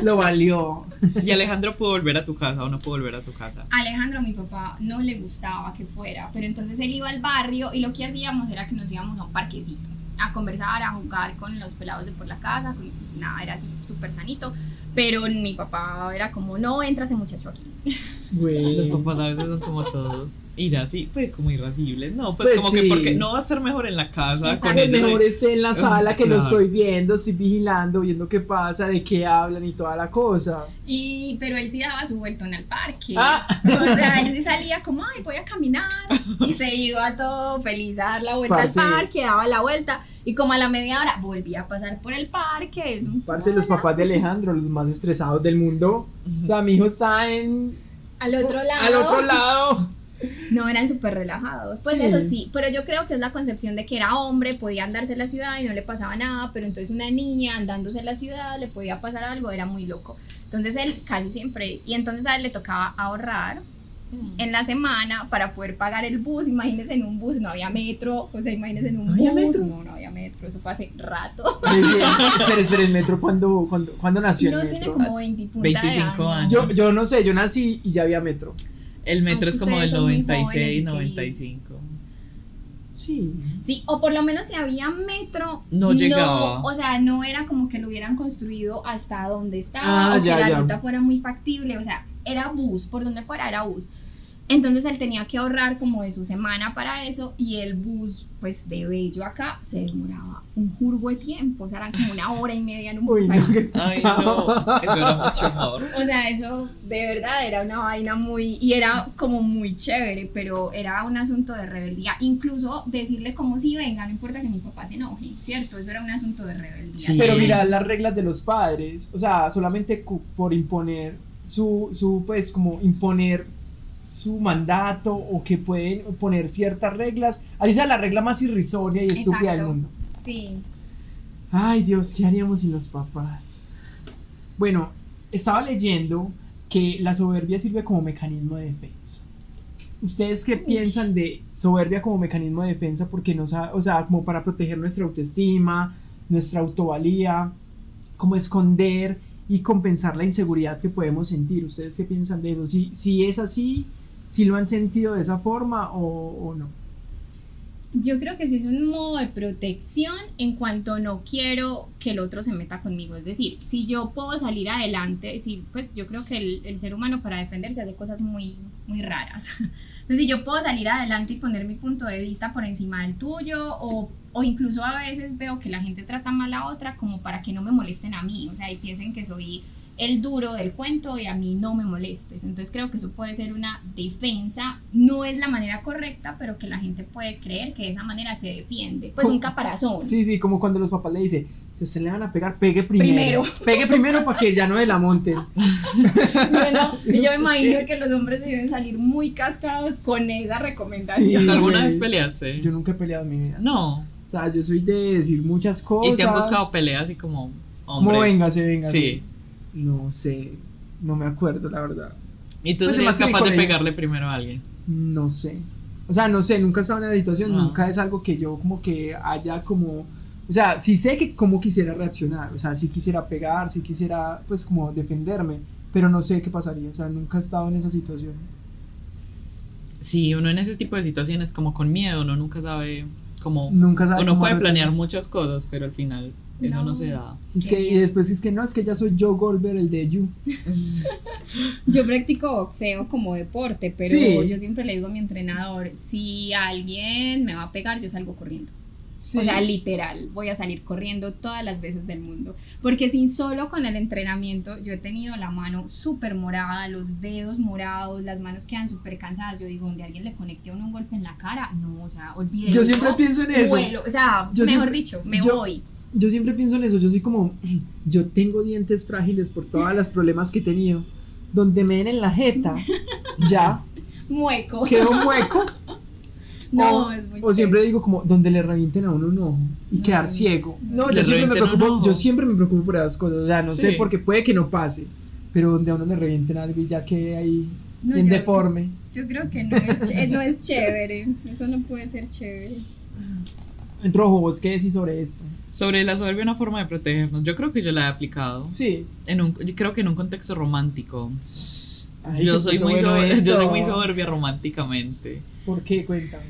Lo valió. ¿Y Alejandro pudo volver a tu casa o no pudo volver a tu casa? Alejandro, mi papá, no le gustaba que fuera, pero entonces él iba al barrio y lo que hacíamos era que nos íbamos a un parquecito a conversar, a jugar con los pelados de por la casa, con- nada, era así súper sanito, pero mi papá era como, no entra ese muchacho aquí. Güey. Los papás a veces son como todos irascibles, pues como irascibles. No, pues, Pues como sí. que porque no va a ser mejor en la casa con Exacto. Es ellos. mejor esté en la sala que lo Claro. estoy viendo, estoy vigilando, viendo qué pasa, de qué hablan y toda la cosa. Y, pero él sí daba su vueltón al parque. Ah. O sea, él sí salía como, ay, voy a caminar. Y se iba todo feliz a dar la vuelta Parce. al parque, daba la vuelta. Y como a la media hora volvía a pasar por el parque. Parce, los papás de Alejandro, los más estresados del mundo. O sea, mi hijo está en. Al otro lado. Al otro lado. No, eran súper relajados. Pues Sí. eso sí, pero yo creo que es la concepción de que era hombre, podía andarse en la ciudad y no le pasaba nada, pero entonces una niña andándose en la ciudad le podía pasar algo, era muy loco. Entonces él casi siempre, y entonces a él le tocaba ahorrar en la semana para poder pagar el bus. Imagínense en un bus, no había metro, o sea, imagínense en un ¿No había bus. metro? No, no había metro, eso fue hace rato. espera, espera, el metro, ¿cuándo, cuándo, cuándo nació No el tiene metro? como 20 y punta de 25 años. Yo, yo no sé, yo nací y ya había metro. El metro es como del ustedes son muy 96, jóvenes y 95. Sí. Sí, o por lo menos si había metro, No llegaba. o sea, no era como que lo hubieran construido hasta donde estaba, Ah, o que la ya. ruta fuera muy factible, o sea, era bus, por donde fuera era bus. Entonces él tenía que ahorrar como de su semana para eso y el bus, pues de Bello acá, se demoraba un jurgo de tiempo, o sea, eran como una hora y media en un bus. Uy, ahí. no, Ay, no, eso era mucho amor. O sea, eso de verdad era una vaina muy, y era como muy chévere, pero era un asunto de rebeldía. Incluso decirle como si venga, no importa que mi papá se enoje, ¿cierto? Eso era un asunto de rebeldía. Sí. Pero mira las reglas de los padres, o sea, solamente por imponer su, su, pues, como imponer su mandato o que pueden poner ciertas reglas, así sea la regla más irrisoria y estúpida del mundo. Sí. Ay Dios, ¿qué haríamos sin los papás? Bueno, estaba leyendo que la soberbia sirve como mecanismo de defensa. ¿Ustedes qué piensan de soberbia como mecanismo de defensa? Porque no sa- o sea, como para proteger nuestra autoestima, nuestra autovalía, como esconder y compensar la inseguridad que podemos sentir. ¿Ustedes qué piensan de eso? Si, si es así, si lo han sentido de esa forma o, o no. Yo creo que sí es un modo de protección en cuanto no quiero que el otro se meta conmigo. Es decir, si yo puedo salir adelante, si, pues yo creo que el, el ser humano para defenderse hace cosas muy, muy raras. Entonces, si yo puedo salir adelante y poner mi punto de vista por encima del tuyo, o, o incluso a veces veo que la gente trata mal a otra como para que no me molesten a mí, o sea, y piensen que soy el duro del cuento y a mí no me molestes. Entonces creo que eso puede ser una defensa, no es la manera correcta, pero que la gente puede creer que de esa manera se defiende. Pues un caparazón. Sí, sí, como cuando los papás le dicen, si a usted le van a pegar, pegue primero. Primero. Pegue primero para que ya no de la monten. Bueno, yo me imagino que los hombres deben salir muy cascados con esa recomendación. Sí. ¿Alguna vez peleaste? Yo nunca he peleado en mi vida. No. O sea, yo soy de decir muchas cosas. ¿Y te han buscado peleas así como Como hombre? véngase, véngase. Sí. No sé, no me acuerdo, la verdad. ¿Y tú Pues, serías capaz de pegarle primero a alguien? No sé. O sea, no sé, nunca he estado en una situación, No. nunca es algo que yo como que haya como... O sea, sí sé que cómo quisiera reaccionar, o sea, sí quisiera pegar, sí quisiera pues como defenderme, pero no sé qué pasaría, o sea, nunca he estado en esa situación. Sí, uno en ese tipo de situaciones como con miedo, uno nunca sabe cómo... Nunca sabe Uno cómo puede planear muchas cosas, pero al final eso no, No. se da. Es que, y después es que no, es que ya soy yo Goldberg, el de You. Yo practico boxeo como deporte, pero Sí. yo siempre le digo a mi entrenador, si alguien me va a pegar, yo salgo corriendo. Sí. O sea, literal, voy a salir corriendo todas las veces del mundo. Porque sin solo con el entrenamiento, yo he tenido la mano súper morada, los dedos morados, las manos quedan súper cansadas. Yo digo, donde alguien le conecte a uno un golpe en la cara, no, o sea, olvídelo. Yo siempre pienso en eso. Vuelo, o sea, Yo mejor siempre- dicho, me yo- voy. Yo siempre pienso en eso, yo soy como, yo tengo dientes frágiles por todos los problemas que he tenido. Donde me den en la jeta, ya, Mueco. quedo mueco. No, o, es muy o siempre digo como, donde le revienten a uno un ojo y No. quedar ciego. No, yo siempre, me preocupo, yo siempre me preocupo por esas cosas. O sea, no sé Sí. porque puede que no pase. Pero donde a uno le revienten algo y ya quede ahí No, bien yo- deforme. Yo creo que no es, no es chévere. Eso no puede ser chévere. En rojo, ¿vos qué decís sobre esto? Sobre la soberbia, una forma de protegernos. Yo creo que yo la he aplicado. Sí. En un, yo creo que en un contexto romántico. Ay, yo, soy muy bueno soberbia, yo soy muy soberbia románticamente. ¿Por qué? Cuéntame.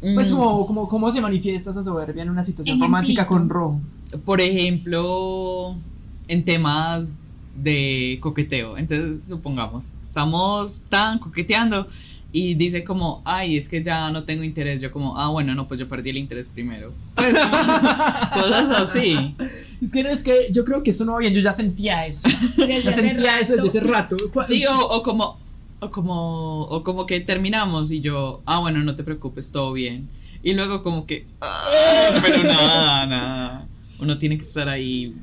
Pues Mm, como, como, ¿cómo se manifiesta esa soberbia en una situación Ejemplito. romántica con rojo? Por ejemplo, en temas de coqueteo. Entonces, supongamos, estamos tan coqueteando y dice como, ay, es que ya no tengo interés. Yo como, ah, bueno, no, pues yo perdí el interés primero. Pues, cosas así. Es que no es que yo creo que eso no va bien, yo ya sentía eso. Desde Ya sentía eso desde hace rato. Sí, o, o como, o como, o como que terminamos y yo, ah, bueno, no te preocupes, todo bien. Y luego como que, ah, pero nada, nada. Uno tiene que estar ahí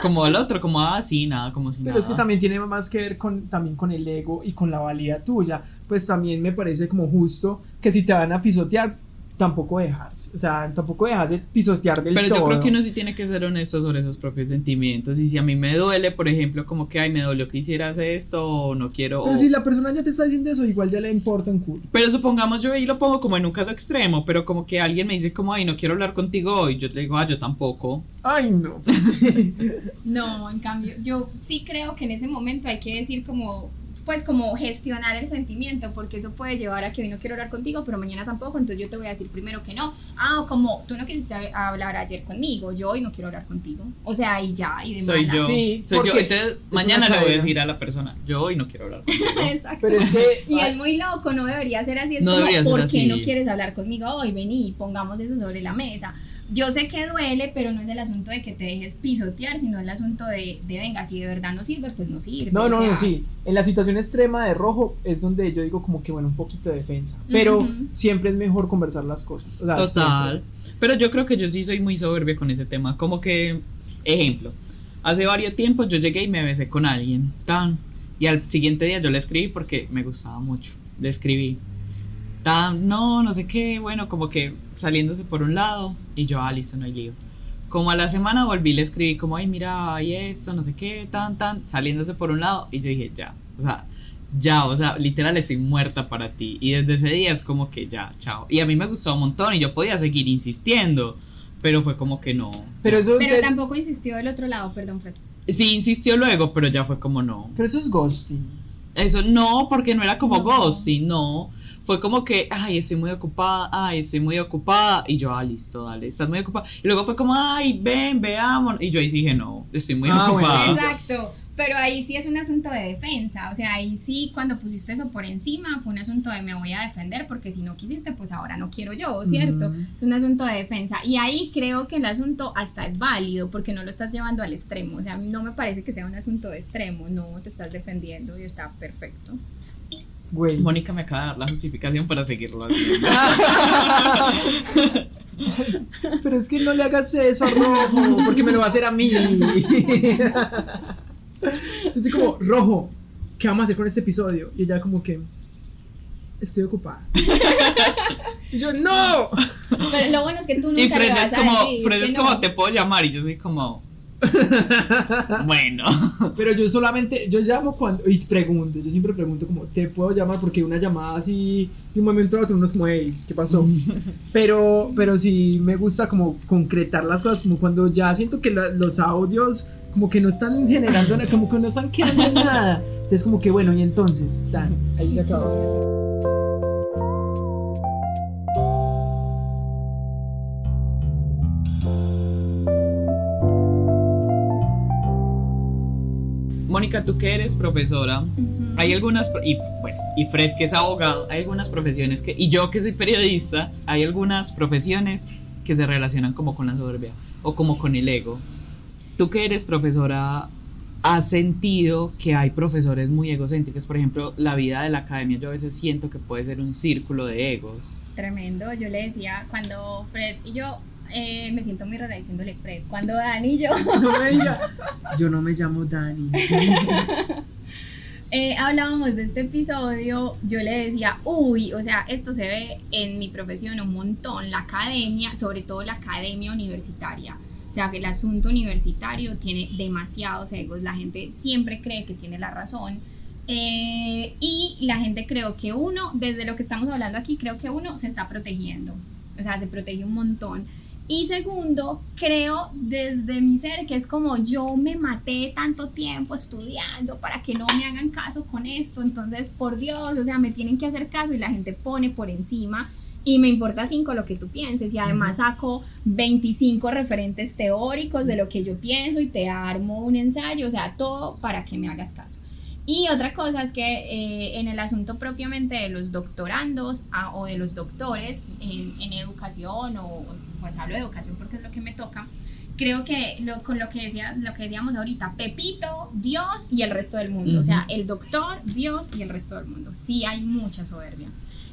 como el otro, como, ah, sí, nada, como si Pero nada. es que también tiene más que ver con, también con el ego y con la valía tuya. Pues también me parece como justo que si te van a pisotear, tampoco dejarse. O sea, tampoco dejarse pisotear del Pero todo. yo creo que uno sí tiene que ser honesto sobre esos propios sentimientos. Y si a mí me duele, por ejemplo, como que, ay, me dolió que hicieras esto, o no quiero. Pero o- si la persona ya te está diciendo eso, igual ya le importa un culo. Pero supongamos yo ahí lo pongo como en un caso extremo, pero como que alguien me dice como, ay, no quiero hablar contigo hoy, yo te digo, ah, yo tampoco. Ay, no. No, en cambio, yo sí creo que en ese momento hay que decir como, pues como gestionar el sentimiento, porque eso puede llevar a que hoy no quiero hablar contigo, pero mañana tampoco, entonces yo te voy a decir primero que no. Ah, o como tú no quisiste hablar ayer conmigo, yo hoy no quiero hablar contigo. O sea, y ya, y de Soy yo. Sí, soy yo. porque Entonces, es mañana le voy a decir a la persona, yo hoy no quiero hablar contigo. Exacto. Pero es que. Y es muy loco, no debería ser así. Es No como, debería ser ¿por así. qué no quieres hablar conmigo hoy? Vení, pongamos eso sobre la mesa. Yo sé que duele, pero no es el asunto de que te dejes pisotear, sino el asunto de, de venga, si de verdad no sirve, pues no sirve. No, o no, no, sí. En la situación extrema de rojo es donde yo digo como que bueno, un poquito de defensa. Pero siempre es mejor conversar las cosas. O sea, Total. Pero yo creo que yo sí soy muy soberbia con ese tema. Como que, ejemplo, hace varios tiempos yo llegué y me besé con alguien. Tan. Y al siguiente día yo le escribí porque me gustaba mucho. Le escribí. No, no sé qué. Bueno, como que saliéndose por un lado. Y yo, ah, listo, no hay lío. Como a la semana volví, y le escribí como, ay, mira, hay esto, no sé qué, tan, tan, saliéndose por un lado. Y yo dije, ya, o sea, ya, o sea, literal estoy muerta para ti. Y desde ese día es como que ya, chao. Y a mí me gustó un montón y yo podía seguir insistiendo, pero fue como que no. Pero eso, Pero tampoco insistió del otro lado, perdón, Fred. Sí, insistió luego, pero ya fue como no. pero eso es ghosting. Eso no, porque no era como No. ghosting, no. Fue como que, ay, estoy muy ocupada, ay, estoy muy ocupada. Y yo, ah, listo, dale, estás muy ocupada. Y luego fue como, ay, ven, veamos. Y yo ahí sí dije, no, estoy muy Ah, bueno. ocupada. Exacto. Pero ahí sí es un asunto de defensa. O sea, ahí sí, cuando pusiste eso por encima, fue un asunto de me voy a defender, porque si no quisiste, pues ahora no quiero yo, ¿cierto? Mm. Es un asunto de defensa. Y ahí creo que el asunto hasta es válido, porque no lo estás llevando al extremo. O sea, no me parece que sea un asunto de extremo. No te estás defendiendo y está perfecto. Güey. Mónica me acaba de dar la justificación para seguirlo haciendo. Pero es que no le hagas eso a Rojo, porque me lo va a hacer a mí. Entonces, como, Rojo, ¿qué vamos a hacer con este episodio? Y ella, como que, estoy ocupada. Y yo, ¡No! Pero lo bueno es que tú nunca Y Fred vas es a como, decir Fred es no. como, te puedo llamar. Y yo soy como, bueno. Pero yo solamente, yo llamo cuando, y pregunto, yo siempre pregunto como, ¿te puedo llamar? Porque una llamada así, de un momento a otro, uno es como, hey, ¿qué pasó? Pero, pero sí me gusta como concretar las cosas, como cuando ya siento que la- los audios como que no están generando, nada, como que no están quedando en nada. Entonces como que, bueno, y entonces, tan, ahí se acabó. Mónica, tú que eres profesora, hay algunas, y bueno, y Fred que es abogado, hay algunas profesiones que, y yo que soy periodista, hay algunas profesiones que se relacionan como con la soberbia o como con el ego. Tú que eres profesora, ¿has sentido que hay profesores muy egocéntricos? Por ejemplo, la vida de la academia yo a veces siento que puede ser un círculo de egos. Tremendo, yo le decía cuando Fred y yo eh, me siento muy rara diciéndole Fred, cuando Dani y yo No me diga, yo no me llamo Dani. eh, hablábamos de este episodio, yo le decía, uy, o sea, esto se ve en mi profesión un montón, la academia, sobre todo la academia universitaria. O sea, que el asunto universitario tiene demasiados egos, la gente siempre cree que tiene la razón. eh, y la gente creo que uno, desde lo que estamos hablando aquí, creo que uno se está protegiendo. O sea, se protege un montón. Y segundo, creo desde mi ser que es como yo me maté tanto tiempo estudiando para que no me hagan caso con esto, entonces por Dios, o sea, me tienen que hacer caso y la gente pone por encima y me importa cinco lo que tú pienses. Y además saco 25 referentes teóricos de lo que yo pienso y te armo un ensayo, o sea, todo para que me hagas caso. Y otra cosa es que eh, en el asunto propiamente de los doctorandos ah, o de los doctores en, en educación o pues hablo de educación porque es lo que me toca, creo que lo, con lo que, decía, lo que decíamos ahorita, Pepito, Dios y el resto del mundo, o sea, el doctor, Dios y el resto del mundo, sí hay mucha soberbia.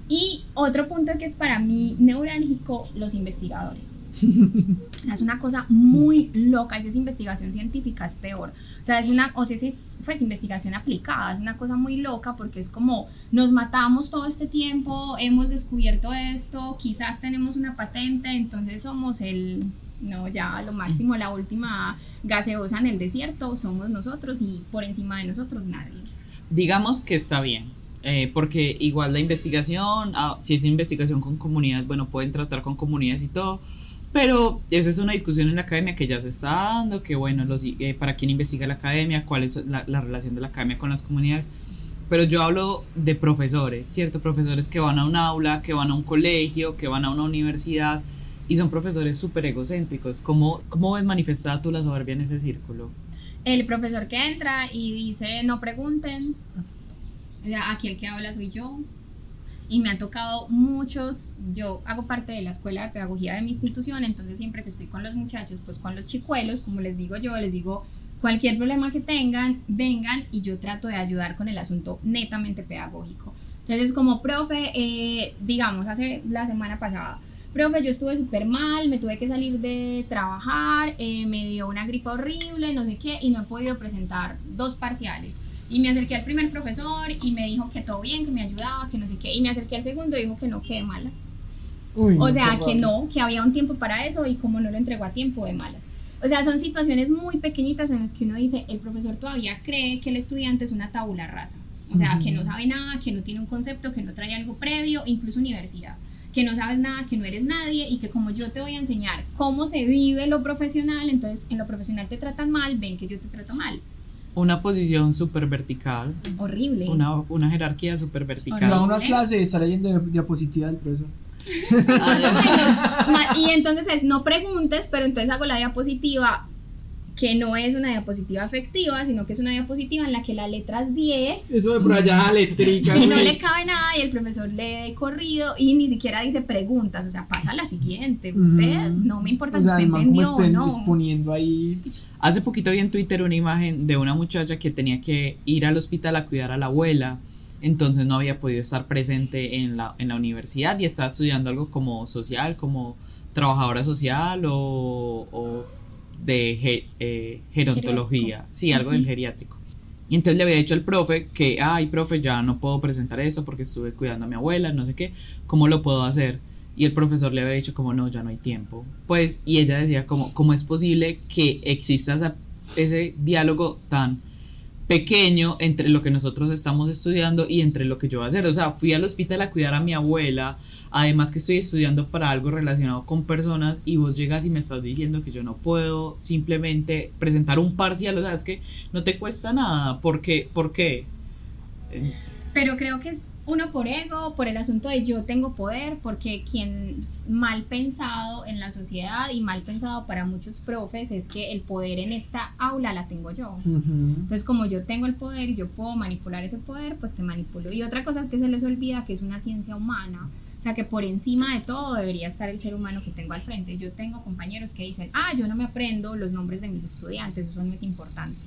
Y otro punto que es para mí neurálgico, los investigadores. Es una cosa muy loca, y si es investigación científica es peor. O sea, es una, o sea, si pues investigación aplicada, es una cosa muy loca porque es como nos matamos todo este tiempo, hemos descubierto esto, quizás tenemos una patente, entonces somos el, no, ya lo máximo, la última gaseosa en el desierto, somos nosotros y por encima de nosotros nadie. Digamos que está bien, eh, porque igual la investigación, ah, si es investigación con comunidades, bueno, pueden tratar con comunidades y todo, pero eso es una discusión en la academia que ya se está dando, que bueno, los, eh, para quién investiga la academia, cuál es la, la relación de la academia con las comunidades. pero yo hablo de profesores, ¿cierto? Profesores que van a un aula, que van a un colegio, que van a una universidad y son profesores súper egocéntricos. ¿Cómo, ¿Cómo ves manifestada tú la soberbia en ese círculo? El profesor que entra y dice, no pregunten, aquí el que habla soy yo. Y me han tocado muchos, yo hago parte de la escuela de pedagogía de mi institución, entonces siempre que estoy con los muchachos, pues con los chicuelos, como les digo yo, les digo, cualquier problema que tengan, vengan y yo trato de ayudar con el asunto netamente pedagógico. Entonces, como profe, eh, digamos, hace la semana pasada, profe, yo estuve súper mal, me tuve que salir de trabajar, eh, me dio una gripa horrible, no sé qué, y no he podido presentar dos parciales. Y me acerqué al primer profesor y me dijo que todo bien, que me ayudaba, que no sé qué, y me acerqué al segundo y dijo que no, quede malas. o sea, que no, que había un tiempo para eso y como no lo entregó a tiempo, de malas. O sea, son situaciones muy pequeñitas en las que uno dice, el profesor todavía cree que el estudiante es una tabula rasa. O sea, que no sabe nada, que no tiene un concepto, que no trae algo previo, incluso universidad. Que no sabes nada, que no eres nadie y que como yo te voy a enseñar cómo se vive lo profesional, entonces en lo profesional te tratan mal, ven que yo te trato mal. Una posición súper vertical. Horrible. Una, una jerarquía súper vertical. No, una clase está leyendo diapositiva del profesor. y entonces es no preguntes, pero entonces hago la diapositiva que no es una diapositiva efectiva, sino que es una diapositiva en la que la letra es 10. Eso de por allá eléctrica. Y no le cabe nada y el profesor lee corrido y ni siquiera dice preguntas, o sea, pasa a la siguiente. Usted, no me importa si usted entendió o no. Exponiendo ahí. Hace poquito vi en Twitter una imagen de una muchacha que tenía que ir al hospital a cuidar a la abuela entonces no había podido estar presente en la, en la universidad y estaba estudiando algo como social, como trabajadora social o, de eh, gerontología, sí, algo del geriátrico. Y entonces le había dicho al profe que, ay, profe, ya no puedo presentar eso porque estuve cuidando a mi abuela, no sé qué, ¿cómo lo puedo hacer? Y el profesor le había dicho como, no, ya no hay tiempo. Pues, y ella decía como, ¿cómo es posible que exista ese diálogo tan pequeño entre lo que nosotros estamos estudiando y entre lo que yo voy a hacer. O sea, fui al hospital a cuidar a mi abuela, además que estoy estudiando para algo relacionado con personas y vos llegas y me estás diciendo que yo no puedo simplemente presentar un parcial, o sea, es que no te cuesta nada, ¿por qué? ¿Por qué? Pero creo que es uno por ego, por el asunto de yo tengo poder, porque quien mal pensado en la sociedad y mal pensado para muchos profes es que el poder en esta aula la tengo yo. Entonces, como yo tengo el poder y yo puedo manipular ese poder, pues te manipulo. Y otra cosa es que se les olvida que es una ciencia humana. O sea, que por encima de todo debería estar el ser humano que tengo al frente. Yo tengo compañeros que dicen, ah, yo no me aprendo los nombres de mis estudiantes, eso no es importante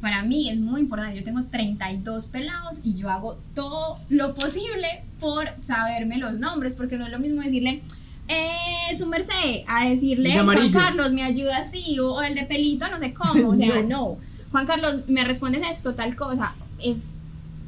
para mí es muy importante. Yo tengo 32 pelados y yo hago todo lo posible por saberme los nombres, porque no es lo mismo decirle, eh, su merced, a decirle, Juan Carlos, me ayuda así, o, el de pelito, no sé cómo, o sea, no. Juan Carlos, me respondes esto, tal cosa. Es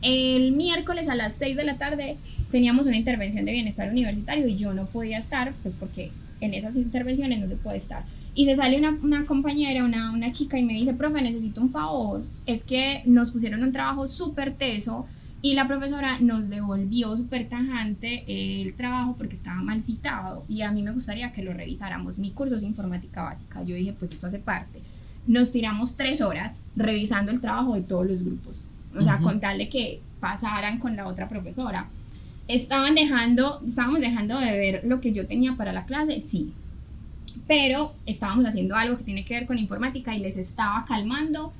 el miércoles a las 6 de la tarde teníamos una intervención de bienestar universitario y yo no podía estar, pues porque en esas intervenciones no se puede estar. Y se sale una, una compañera, una, una, chica, y me dice, profe, necesito un favor. Es que nos pusieron un trabajo súper teso y la profesora nos devolvió súper tajante el trabajo porque estaba mal citado y a mí me gustaría que lo revisáramos. Mi curso es informática básica. Yo dije, pues esto hace parte. Nos tiramos tres horas revisando el trabajo de todos los grupos. O sea, contarle que pasaran con la otra profesora. Estaban dejando, estábamos dejando de ver lo que yo tenía para la clase, sí, pero estábamos haciendo algo que tiene que ver con informática y les estaba calmando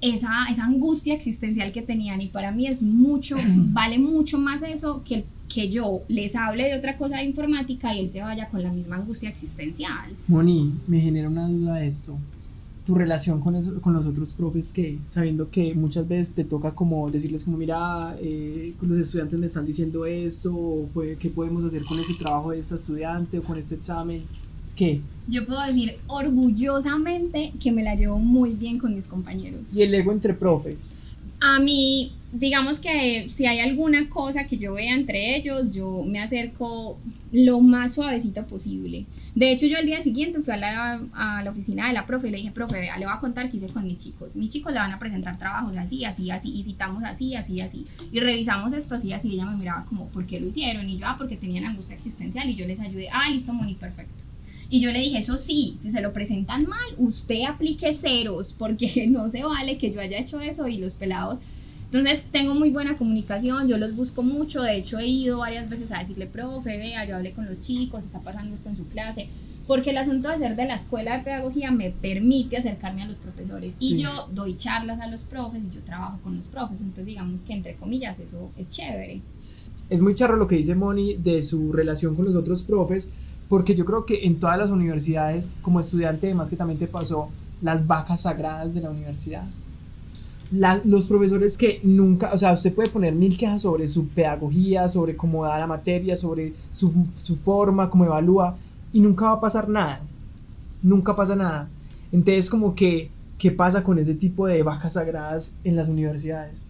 esa, esa angustia existencial que tenían y para mí es mucho, vale mucho más eso que, que yo les hable de otra cosa de informática y él se vaya con la misma angustia existencial. Moni, me genera una duda eso. Tu relación con, eso, con los otros profes que, sabiendo que muchas veces te toca como decirles como, mira, eh, los estudiantes me están diciendo esto, ¿qué podemos hacer con ese trabajo de esta estudiante o con este examen? ¿Qué? Yo puedo decir orgullosamente que me la llevo muy bien con mis compañeros. ¿Y el ego entre profes? A mí, digamos que si hay alguna cosa que yo vea entre ellos, yo me acerco lo más suavecito posible. De hecho, yo el día siguiente fui a la, a la oficina de la profe y le dije, profe, vea, le voy a contar qué hice con mis chicos. Mis chicos le van a presentar trabajos así, así, así, y citamos así, así, así. Y revisamos esto así, así. Y ella me miraba como, ¿por qué lo hicieron? Y yo, ah, porque tenían angustia existencial. Y yo les ayudé, ah, listo, Moni, perfecto. Y yo le dije, eso sí, si se lo presentan mal, usted aplique ceros, porque no se vale que yo haya hecho eso y los pelados Entonces tengo muy buena comunicación, yo los busco mucho, de hecho he ido varias veces a decirle, profe, vea, yo hablé con los chicos, está pasando esto en su clase, porque el asunto de ser de la escuela de pedagogía me permite acercarme a los profesores. Y yo doy charlas a los profes y yo trabajo con los profes, entonces digamos que entre comillas eso es chévere. Es muy charro lo que dice Moni de su relación con los otros profes, porque yo creo que en todas las universidades, como estudiante, además que también te pasó, las vacas sagradas de la universidad. los profesores que nunca, o sea, usted puede poner mil quejas sobre su pedagogía, sobre cómo da la materia, sobre su, su forma, cómo evalúa, y nunca va a pasar nada. Nunca pasa nada. Entonces, como que, ¿qué pasa con ese tipo de vacas sagradas en las universidades?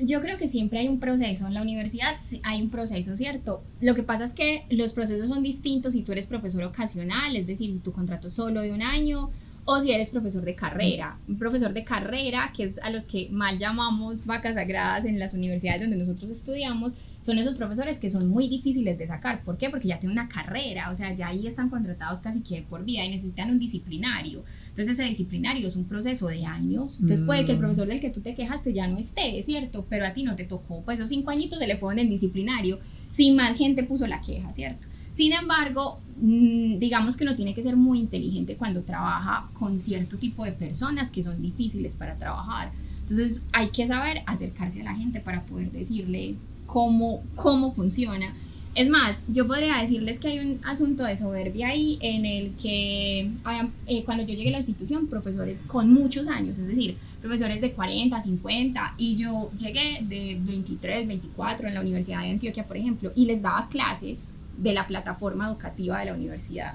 Yo creo que siempre hay un proceso. En la universidad hay un proceso, ¿cierto? Lo que pasa es que los procesos son distintos si tú eres profesor ocasional, es decir, si tu contrato es solo de un año, o si eres profesor de carrera. Un profesor de carrera, que es a los que mal llamamos vacas sagradas en las universidades donde nosotros estudiamos, son esos profesores que son muy difíciles de sacar. ¿Por qué? Porque ya tienen una carrera, o sea, ya ahí están contratados casi que por vida y necesitan un disciplinario. Entonces ese disciplinario es un proceso de años. Entonces puede que el mm. profesor del que tú te quejaste ya no esté, ¿cierto? Pero a ti no te tocó. Pues esos cinco añitos se le fueron en disciplinario. Si más gente puso la queja, ¿cierto? Sin embargo, mm, digamos que uno tiene que ser muy inteligente cuando trabaja con cierto tipo de personas que son difíciles para trabajar. Entonces hay que saber acercarse a la gente para poder decirle cómo, cómo funciona. Es más, yo podría decirles que hay un asunto de soberbia ahí en el que eh, cuando yo llegué a la institución, profesores con muchos años, es decir, profesores de 40, 50, y yo llegué de 23, 24 en la Universidad de Antioquia, por ejemplo, y les daba clases de la plataforma educativa de la universidad.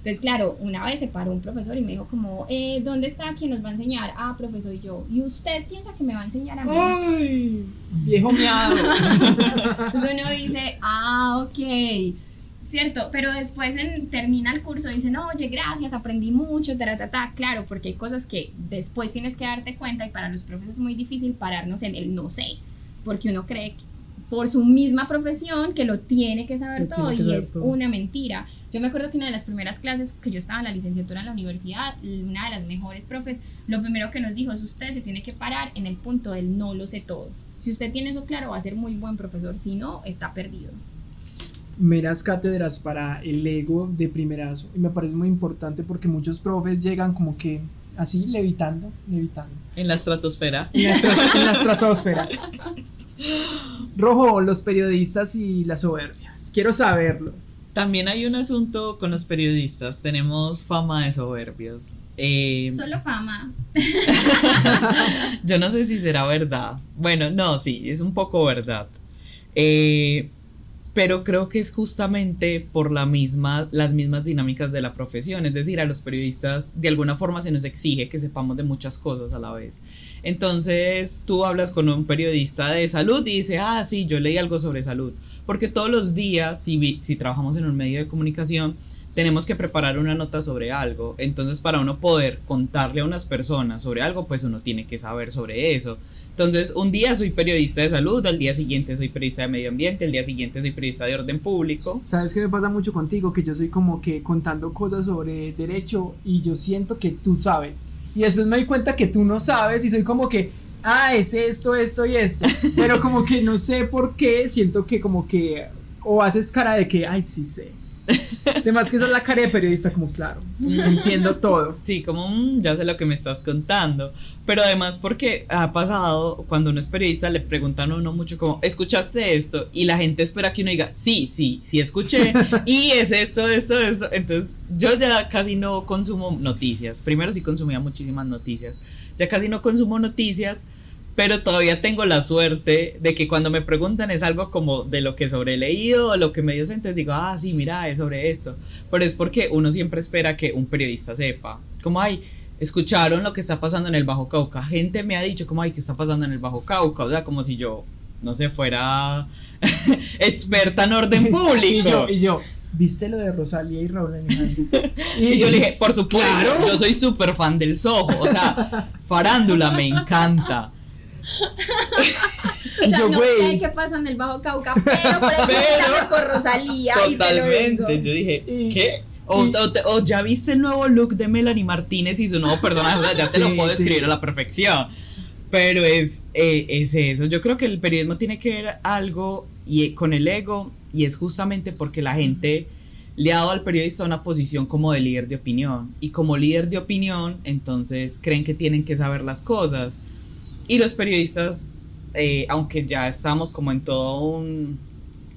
Entonces, claro, una vez se paró un profesor y me dijo como, eh, ¿dónde está quien nos va a enseñar? Ah, profesor, y yo, ¿y usted piensa que me va a enseñar a mí? ¡Ay! Viejo miado. Entonces uno dice, ah, ok. Cierto, pero después en, termina el curso y dice, no, oye, gracias, aprendí mucho, ta, ta, ta, claro, porque hay cosas que después tienes que darte cuenta y para los profesores es muy difícil pararnos en el no sé, porque uno cree que por su misma profesión que lo tiene que saber todo y es una mentira. Yo me acuerdo que una de las primeras clases que yo estaba en la licenciatura en la universidad, una de las mejores profes, lo primero que nos dijo es usted se tiene que parar en el punto del no lo sé todo. Si usted tiene eso claro, va a ser muy buen profesor, si no, está perdido. Meras cátedras para el ego de primerazo. Y me parece muy importante porque muchos profes llegan como que así levitando, levitando. En la estratosfera. En en la estratosfera. Rojo, los periodistas y las soberbias. Quiero saberlo. También hay un asunto con los periodistas. Tenemos fama de soberbios. Eh, Solo fama. yo no sé si será verdad. Bueno, no, sí, es un poco verdad. Eh, pero creo que es justamente por la misma, las mismas dinámicas de la profesión, es decir, a los periodistas de alguna forma se nos exige que sepamos de muchas cosas a la vez. Entonces tú hablas con un periodista de salud y dice, ah, sí, yo leí algo sobre salud, porque todos los días, si, si trabajamos en un medio de comunicación, tenemos que preparar una nota sobre algo. Entonces, para uno poder contarle a unas personas sobre algo, pues uno tiene que saber sobre eso. Entonces, un día soy periodista de salud, al día siguiente soy periodista de medio ambiente, al día siguiente soy periodista de orden público. ¿Sabes qué me pasa mucho contigo? Que yo soy como que contando cosas sobre derecho y yo siento que tú sabes. Y después me doy cuenta que tú no sabes y soy como que, ah, es esto, esto y esto. Pero como que no sé por qué, siento que como que, o haces cara de que, ay, sí sé. Además que esa es la cara de periodista, como claro, entiendo todo. Sí, como mm, ya sé lo que me estás contando. Pero además porque ha pasado, cuando uno es periodista, le preguntan a uno mucho como, ¿escuchaste esto? Y la gente espera que uno diga, sí, sí, sí escuché. y es esto, esto, esto. Entonces yo ya casi no consumo noticias. Primero sí consumía muchísimas noticias. Ya casi no consumo noticias pero todavía tengo la suerte de que cuando me preguntan es algo como de lo que sobre leído o lo que medio entonces digo, ah, sí, mira, es sobre esto. Pero es porque uno siempre espera que un periodista sepa. Como, hay escucharon lo que está pasando en el Bajo Cauca. Gente me ha dicho, como, ay, ¿qué está pasando en el Bajo Cauca? O sea, como si yo, no sé, fuera experta en orden público. y yo, y yo. ¿Viste lo de Rosalía y Raúl Alejandro? Y, yo le dije, por supuesto, yo soy súper fan del Soho, o sea, farándula me encanta. O sea, yo, no sé qué pasa en el Bajo Cauca, pero por ejemplo con Rosalía Totalmente, y te lo yo dije, ¿qué? O, o, ya viste el nuevo look de Melanie Martínez y su nuevo personaje, ya se lo puedo describir a la perfección. Pero es, eh, es eso. Yo creo que el periodismo tiene que ver algo y, con el ego y es justamente porque la gente le ha dado al periodista una posición como de líder de opinión. Y como líder de opinión, entonces creen que tienen que saber las cosas. Y los periodistas, eh, aunque ya estamos como en todo un...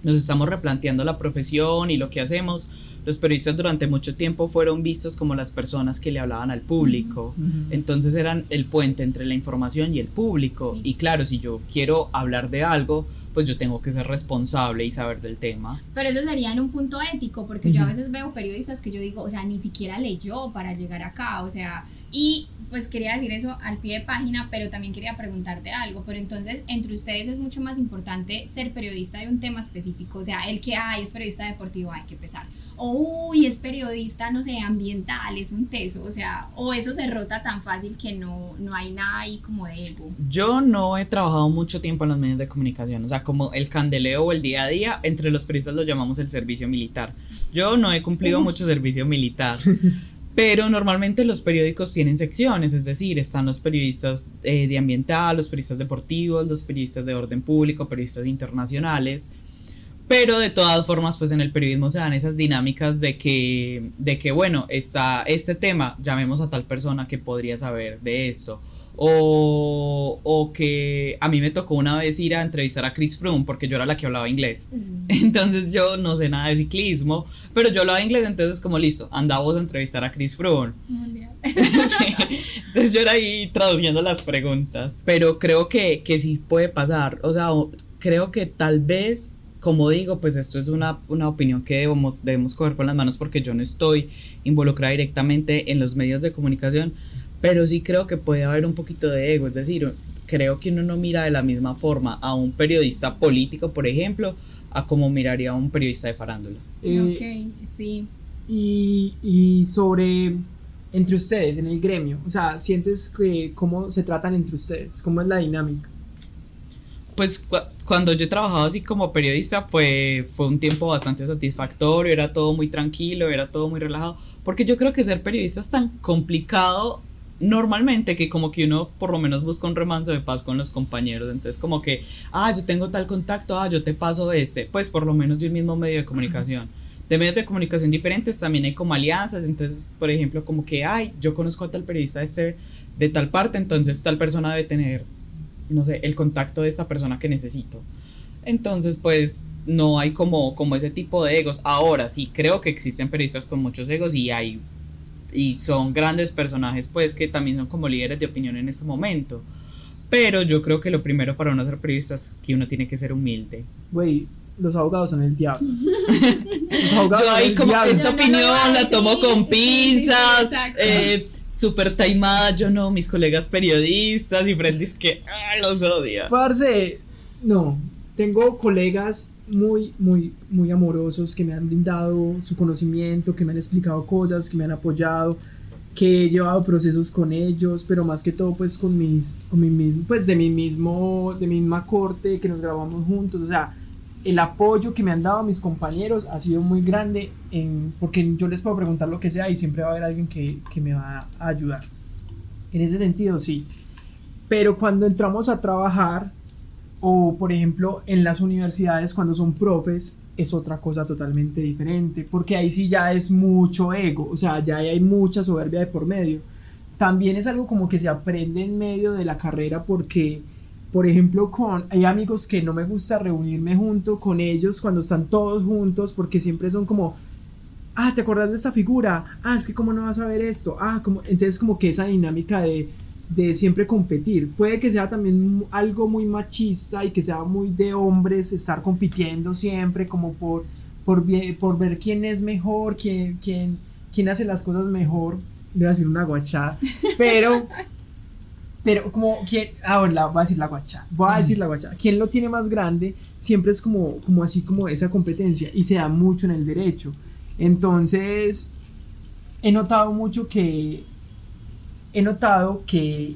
Nos estamos replanteando la profesión y lo que hacemos, los periodistas durante mucho tiempo fueron vistos como las personas que le hablaban al público. Entonces eran el puente entre la información y el público. Y claro, si yo quiero hablar de algo, pues yo tengo que ser responsable y saber del tema. Pero eso sería en un punto ético, porque yo a veces veo periodistas que yo digo, o sea, ni siquiera leyó para llegar acá, o sea, y pues quería decir eso al pie de página, pero también quería preguntarte algo. Pero entonces, entre ustedes es mucho más importante ser periodista de un tema específico. O sea, el que, ay, es periodista deportivo, hay que pesar. O, uy, es periodista, no sé, ambiental, es un teso. O sea, o eso se rota tan fácil que no, no hay nada ahí como de ego. Yo no he trabajado mucho tiempo en los medios de comunicación. O sea, como el candeleo o el día a día, entre los periodistas lo llamamos el servicio militar. Yo no he cumplido mucho servicio militar. Pero normalmente los periódicos tienen secciones, es decir, están los periodistas eh, de ambiental, los periodistas deportivos, los periodistas de orden público, periodistas internacionales. Pero de todas formas, pues en el periodismo se dan esas dinámicas de que, de que bueno, está este tema, llamemos a tal persona que podría saber de esto o, o, que a mí me tocó una vez ir a entrevistar a Chris Froome porque yo era la que hablaba inglés. Entonces yo no sé nada de ciclismo, pero yo hablaba inglés, entonces como listo, andamos a entrevistar a Chris Froome. Entonces yo era ahí traduciendo las preguntas. Pero creo que, que sí puede pasar. O sea, creo que tal vez como digo, pues esto es una, una, opinión que debemos, debemos coger con las manos porque yo no estoy involucrada directamente en los medios de comunicación, pero sí creo que puede haber un poquito de ego, es decir, creo que uno no mira de la misma forma a un periodista político, por ejemplo, a como miraría a un periodista de farándula. Eh, ok, sí. Y, y, sobre entre ustedes en el gremio, o sea, ¿sientes que cómo se tratan entre ustedes? ¿Cómo es la dinámica? Pues cuando yo trabajaba así como periodista fue, fue un tiempo bastante satisfactorio, era todo muy tranquilo, era todo muy relajado, porque yo creo que ser periodista es tan complicado normalmente que como que uno por lo menos busca un remanso de paz con los compañeros, entonces como que, ah, yo tengo tal contacto, ah, yo te paso ese, pues por lo menos de un mismo medio de comunicación. De medios de comunicación diferentes también hay como alianzas, entonces, por ejemplo, como que, ay, yo conozco a tal periodista de, este, de tal parte, entonces tal persona debe tener, no sé, el contacto de esa persona que necesito. Entonces, pues no hay como, como ese tipo de egos. Ahora sí, creo que existen periodistas con muchos egos y hay y son grandes personajes pues que también son como líderes de opinión en este momento. Pero yo creo que lo primero para uno ser periodista es que uno tiene que ser humilde. Güey, los abogados son el diablo. los abogados yo ahí como esta opinión la tomo con pinzas, eh, súper taimada, yo no, mis colegas periodistas y Frendis que ah, los odia. Parce, no, tengo colegas muy, muy, muy amorosos que me han brindado su conocimiento, que me han explicado cosas, que me han apoyado, que he llevado procesos con ellos, pero más que todo pues con mis, con mi mismo, pues de mi mismo, de mi misma corte, que nos grabamos juntos, o sea, el apoyo que me han dado mis compañeros ha sido muy grande, en, porque yo les puedo preguntar lo que sea y siempre va a haber alguien que, que me va a ayudar. En ese sentido, sí. Pero cuando entramos a trabajar, o por ejemplo en las universidades cuando son profes es otra cosa totalmente diferente, porque ahí sí ya es mucho ego, o sea, ya hay mucha soberbia de por medio. También es algo como que se aprende en medio de la carrera porque, por ejemplo, con, hay amigos que no me gusta reunirme junto con ellos cuando están todos juntos porque siempre son como, ah, ¿te acuerdas de esta figura? Ah, es que cómo no vas a ver esto. Ah, como, entonces como que esa dinámica de de siempre competir. Puede que sea también algo muy machista y que sea muy de hombres estar compitiendo siempre como por, por, por ver quién es mejor, quién, quién, quién hace las cosas mejor. Voy a decir una guachada, pero... Pero como quién, ahora voy a decir la guachada, voy a decir la guachada, quién lo tiene más grande, siempre es como, como así como esa competencia y se da mucho en el derecho. Entonces, he notado mucho que he notado que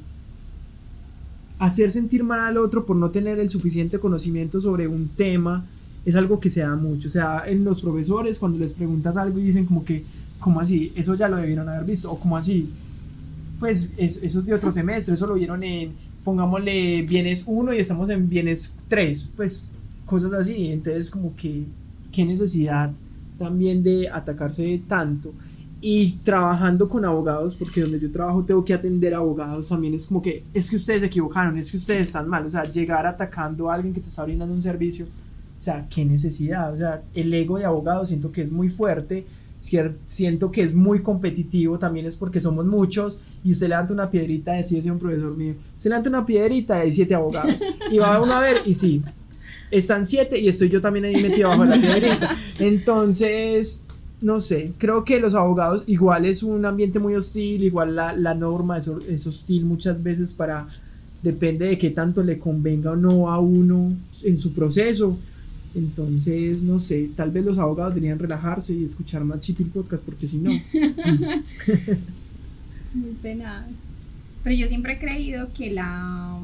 hacer sentir mal al otro por no tener el suficiente conocimiento sobre un tema es algo que se da mucho. O sea, en los profesores cuando les preguntas algo y dicen como que, ¿cómo así? Eso ya lo debieron haber visto. O como así, pues eso es de otro semestre, eso lo vieron en pongámosle bienes 1 y estamos en bienes 3, pues cosas así. Entonces, como que, qué necesidad también de atacarse tanto. Y trabajando con abogados, porque donde yo trabajo tengo que atender abogados, también es como que es que ustedes se equivocaron, es que ustedes están mal. O sea, llegar atacando a alguien que te está brindando un servicio, o sea, qué necesidad. O sea, el ego de abogado siento que es muy fuerte siento que es muy competitivo, también es porque somos muchos y usted levanta una piedrita, decía un profesor mío, se levanta una piedrita hay siete abogados y va uno a ver y sí, están siete y estoy yo también ahí metido bajo la piedrita. Entonces, no sé, creo que los abogados igual es un ambiente muy hostil, igual la, la norma es, es hostil muchas veces para, depende de qué tanto le convenga o no a uno en su proceso entonces, no sé, tal vez los abogados deberían relajarse y escuchar más Chipil Podcast, porque si no. Muy penas. Pero yo siempre he creído que la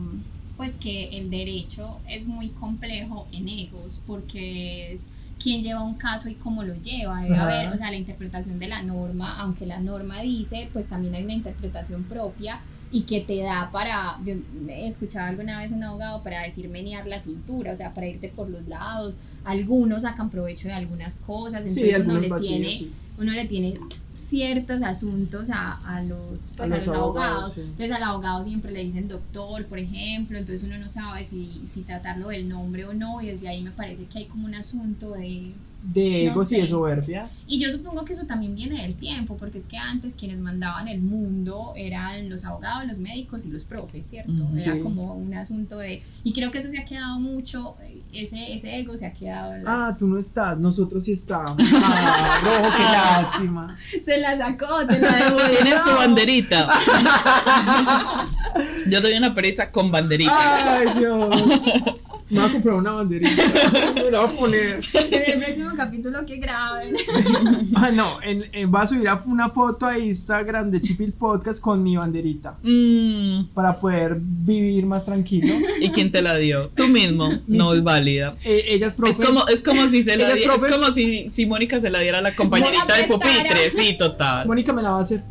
pues que el derecho es muy complejo en egos, porque es quién lleva un caso y cómo lo lleva. Debe haber, o sea, la interpretación de la norma, aunque la norma dice, pues también hay una interpretación propia y que te da para, yo he escuchado alguna vez un abogado para decir menear la cintura, o sea, para irte por los lados. Algunos sacan provecho de algunas cosas, entonces uno, le tiene, uno le tiene ciertos asuntos a, a los, pues, a, los, abogados. Entonces al abogado siempre le dicen doctor, por ejemplo, entonces uno no sabe si, si tratarlo del nombre o no, y desde ahí me parece que hay como un asunto de de ego y de soberbia. Y yo supongo que eso también viene del tiempo, porque es que antes quienes mandaban el mundo eran los abogados, los médicos y los profes, ¿cierto? Era como un asunto de... Y creo que eso se ha quedado mucho, ese, ese ego se ha quedado... Ah, tú no estás, nosotros sí estamos. Ah, rojo, qué lástima. Se la sacó, te la devolvió. Tienes tu banderita. yo doy una pereza con banderita. Ay, Dios. Me voy a comprar una banderita. Me la voy a poner. En el próximo capítulo que graben. Ah, no. En, en, a subir una foto a Instagram de Chipil Podcast con mi banderita. Mm. Para poder vivir más tranquilo. ¿Y quién te la dio? Tú mismo. No es válida. Eh, ella es profe. Es como, es como si se la es, es como si, si Mónica se la diera a la compañerita de pupitre. Sí, total. Mónica me la va a hacer.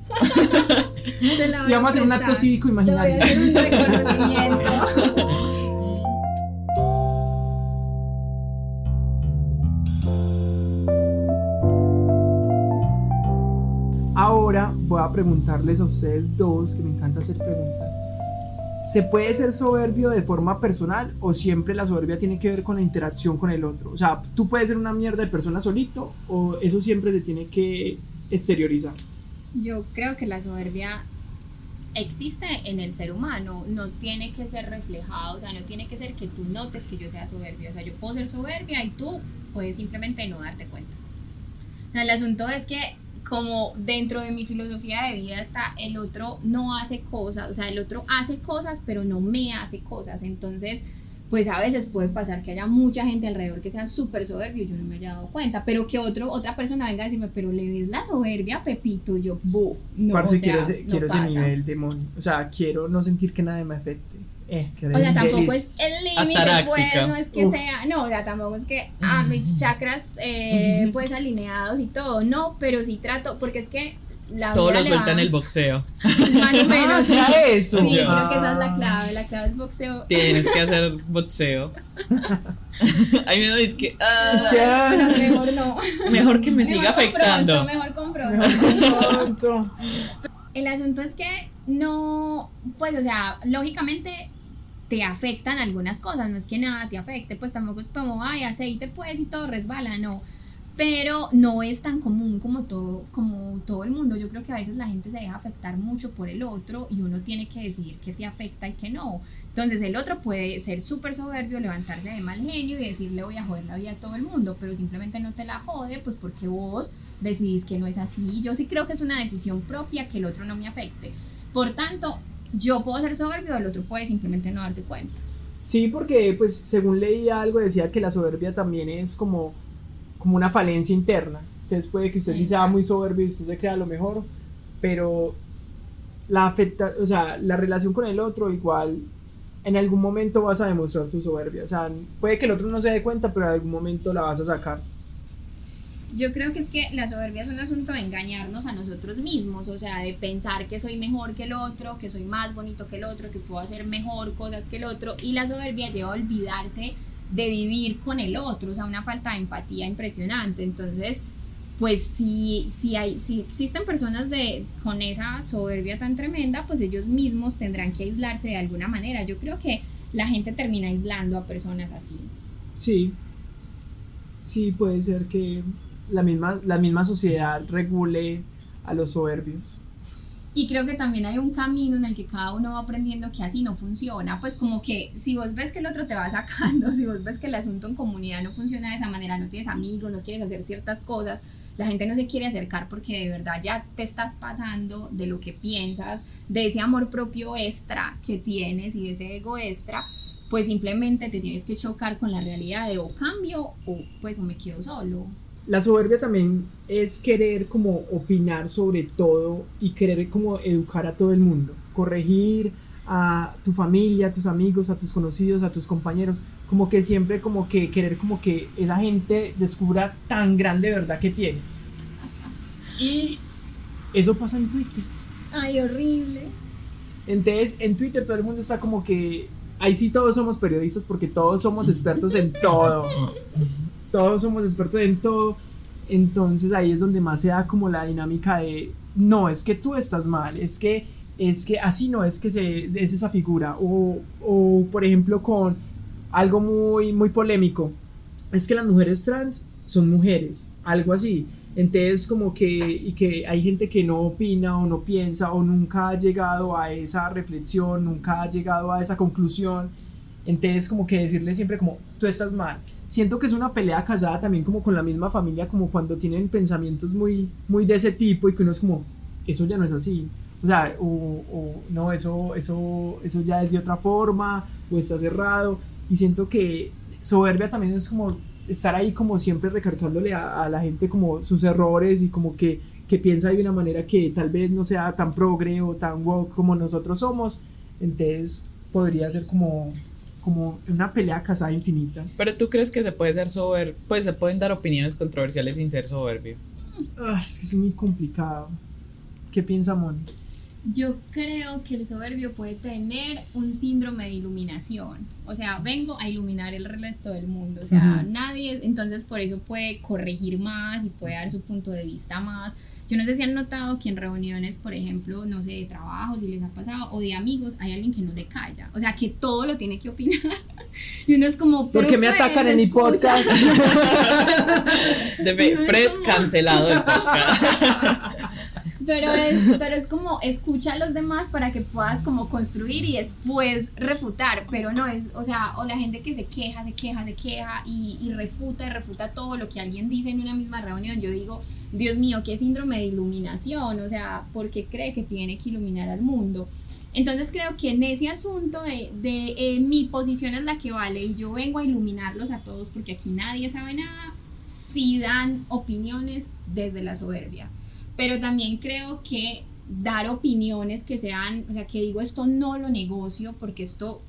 y vamos a hacer un acto cívico imaginario. Te voy a hacer un reconocimiento. Ahora voy a preguntarles a ustedes dos, que me encanta hacer preguntas. ¿Se puede ser soberbio de forma personal o siempre la soberbia tiene que ver con la interacción con el otro? O sea, tú puedes ser una mierda de persona solito o eso siempre se tiene que exteriorizar. Yo creo que la soberbia existe en el ser humano, no tiene que ser reflejado, o sea, no tiene que ser que tú notes que yo sea soberbio, o sea, yo puedo ser soberbia y tú puedes simplemente no darte cuenta. O sea, el asunto es que como dentro de mi filosofía de vida está el otro no hace cosas, o sea, el otro hace cosas, pero no me hace cosas. Entonces, pues a veces puede pasar que haya mucha gente alrededor que sea súper soberbio yo no me haya dado cuenta, pero que otro, otra persona venga a decirme, pero le ves la soberbia a Pepito, y yo, no, o sea, quiero, ese, quiero ese nivel demonio, o sea, quiero no sentir que nadie me afecte. Eh, o sea, tampoco es el límite, pues, no es que sea, no, o sea, tampoco es que, ah, mis chakras, eh, pues, alineados y todo, no, pero sí trato, porque es que la Todo lo suelta en el boxeo. Más o menos. Ah, eso. Sí, creo que esa es la clave, la clave es boxeo. Tienes que hacer boxeo. Ahí me doy que, ah, mejor no. Mejor que me siga afectando. mejor compro. Mejor compro. El asunto es que no, pues, o sea, lógicamente te afectan algunas cosas, no es que nada te afecte, pues tampoco es como, ay, aceite pues y todo resbala, no. Pero no es tan común como todo, como todo el mundo. Yo creo que a veces la gente se deja afectar mucho por el otro y uno tiene que decidir qué te afecta y qué no. Entonces el otro puede ser súper soberbio, levantarse de mal genio y decirle voy a joder la vida a todo el mundo, pero simplemente no te la jode, pues porque vos decidís que no es así. Yo sí creo que es una decisión propia que el otro no me afecte. Por tanto, yo puedo ser soberbio, el otro puede simplemente no darse cuenta. Sí, porque pues según leí algo decía que la soberbia también es como, como una falencia interna. Entonces puede que usted sí sea muy soberbio y usted se crea lo mejor, pero la afecta, o sea, la relación con el otro igual en algún momento vas a demostrar tu soberbia. O sea, puede que el otro no se dé cuenta, pero en algún momento la vas a sacar. Yo creo que es que la soberbia es un asunto de engañarnos a nosotros mismos, o sea, de pensar que soy mejor que el otro, que soy más bonito que el otro, que puedo hacer mejor cosas que el otro, y la soberbia lleva a olvidarse de vivir con el otro, o sea, una falta de empatía impresionante. Entonces, pues si, si, hay, si existen personas de, con esa soberbia tan tremenda, pues ellos mismos tendrán que aislarse de alguna manera. Yo creo que la gente termina aislando a personas así. Sí, sí, puede ser que la misma, la misma sociedad regule a los soberbios. Y creo que también hay un camino en el que cada uno va aprendiendo que así no funciona. Pues como que si vos ves que el otro te va sacando, si vos ves que el asunto en comunidad no funciona de esa manera, no tienes amigos, no quieres hacer ciertas cosas, la gente no se quiere acercar porque de verdad ya te estás pasando de lo que piensas, de ese amor propio extra que tienes y de ese ego extra, pues simplemente te tienes que chocar con la realidad de o cambio o pues o me quedo solo. La soberbia también es querer como opinar sobre todo y querer como educar a todo el mundo, corregir a tu familia, a tus amigos, a tus conocidos, a tus compañeros, como que siempre como que querer como que esa gente descubra tan grande verdad que tienes. Y eso pasa en Twitter. Ay, horrible. Entonces, en Twitter todo el mundo está como que ahí sí todos somos periodistas porque todos somos expertos en todo todos somos expertos en todo. Entonces ahí es donde más se da como la dinámica de, no, es que tú estás mal, es que, es que así no es que se, es esa figura. O, o por ejemplo con algo muy, muy polémico, es que las mujeres trans son mujeres, algo así. Entonces como que, y que hay gente que no opina o no piensa o nunca ha llegado a esa reflexión, nunca ha llegado a esa conclusión. Entonces como que decirle siempre como, tú estás mal siento que es una pelea casada también como con la misma familia, como cuando tienen pensamientos muy, muy de ese tipo y que uno es como, eso ya no es así. O sea, o, no, eso, eso, eso ya es de otra forma, o está cerrado. Y siento que soberbia también es como estar ahí como siempre recargándole a, la gente como sus errores y como que, que piensa de una manera que tal vez no sea tan progre o tan woke como nosotros somos. Entonces podría ser como como una pelea casada infinita. Pero tú crees que se puede ser soberbio, pues se pueden dar opiniones controversiales sin ser soberbio. Ah, es que es muy complicado. ¿Qué piensa Mon? Yo creo que el soberbio puede tener un síndrome de iluminación. O sea, vengo a iluminar el resto del mundo. O sea, nadie, entonces por eso puede corregir más y puede dar su punto de vista más yo no sé si han notado que en reuniones, por ejemplo, no sé, de trabajo, si les ha pasado, o de amigos, hay alguien que no se calla. O sea, que todo lo tiene que opinar. Y uno es como... ¿Por qué me pues, atacan en mi podcast? Debe, Fred cancelado el podcast. Pero es, pero es como escucha a los demás para que puedas como construir y después refutar, pero no es, o sea, o la gente que se queja, se queja, se queja y, y refuta y refuta todo lo que alguien dice en una misma reunión. Yo digo, Dios mío, qué síndrome de iluminación, o sea, ¿por qué cree que tiene que iluminar al mundo? Entonces creo que en ese asunto de, de eh, mi posición es la que vale y yo vengo a iluminarlos a todos porque aquí nadie sabe nada, si dan opiniones desde la soberbia pero también creo que dar opiniones que sean, o sea, que digo esto no lo negocio porque esto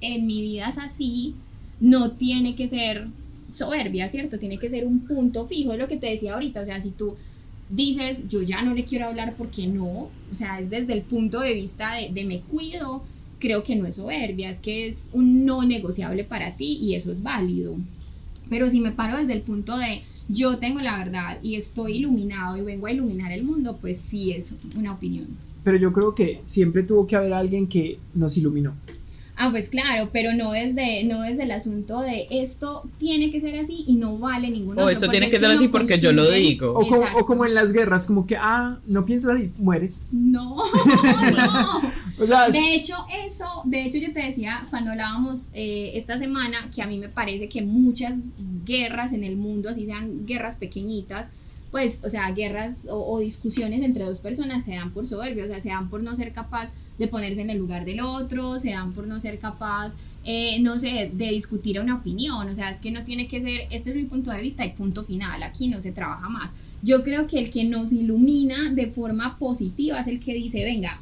en mi vida es así, no tiene que ser soberbia, ¿cierto? Tiene que ser un punto fijo, es lo que te decía ahorita, o sea, si tú dices, yo ya no le quiero hablar porque no, o sea, es desde el punto de vista de, de me cuido, creo que no es soberbia, es que es un no negociable para ti y eso es válido. Pero si me paro desde el punto de yo tengo la verdad y estoy iluminado y vengo a iluminar el mundo, pues sí es una opinión. Pero yo creo que siempre tuvo que haber alguien que nos iluminó. Ah, pues claro, pero no desde, no desde el asunto de esto tiene que ser así y no vale ninguna O eso tiene que ser así porque yo lo digo. O como, o como, en las guerras, como que, ah, no piensas así, mueres. No, no. de hecho, eso, de hecho yo te decía cuando hablábamos eh, esta semana que a mí me parece que muchas guerras en el mundo, así sean guerras pequeñitas, pues, o sea, guerras o, o discusiones entre dos personas se dan por soberbia, o sea, se dan por no ser capaz de ponerse en el lugar del otro, se dan por no ser capaz, eh, no sé, de discutir una opinión, o sea, es que no tiene que ser, este es mi punto de vista y punto final, aquí no se trabaja más. Yo creo que el que nos ilumina de forma positiva es el que dice, venga,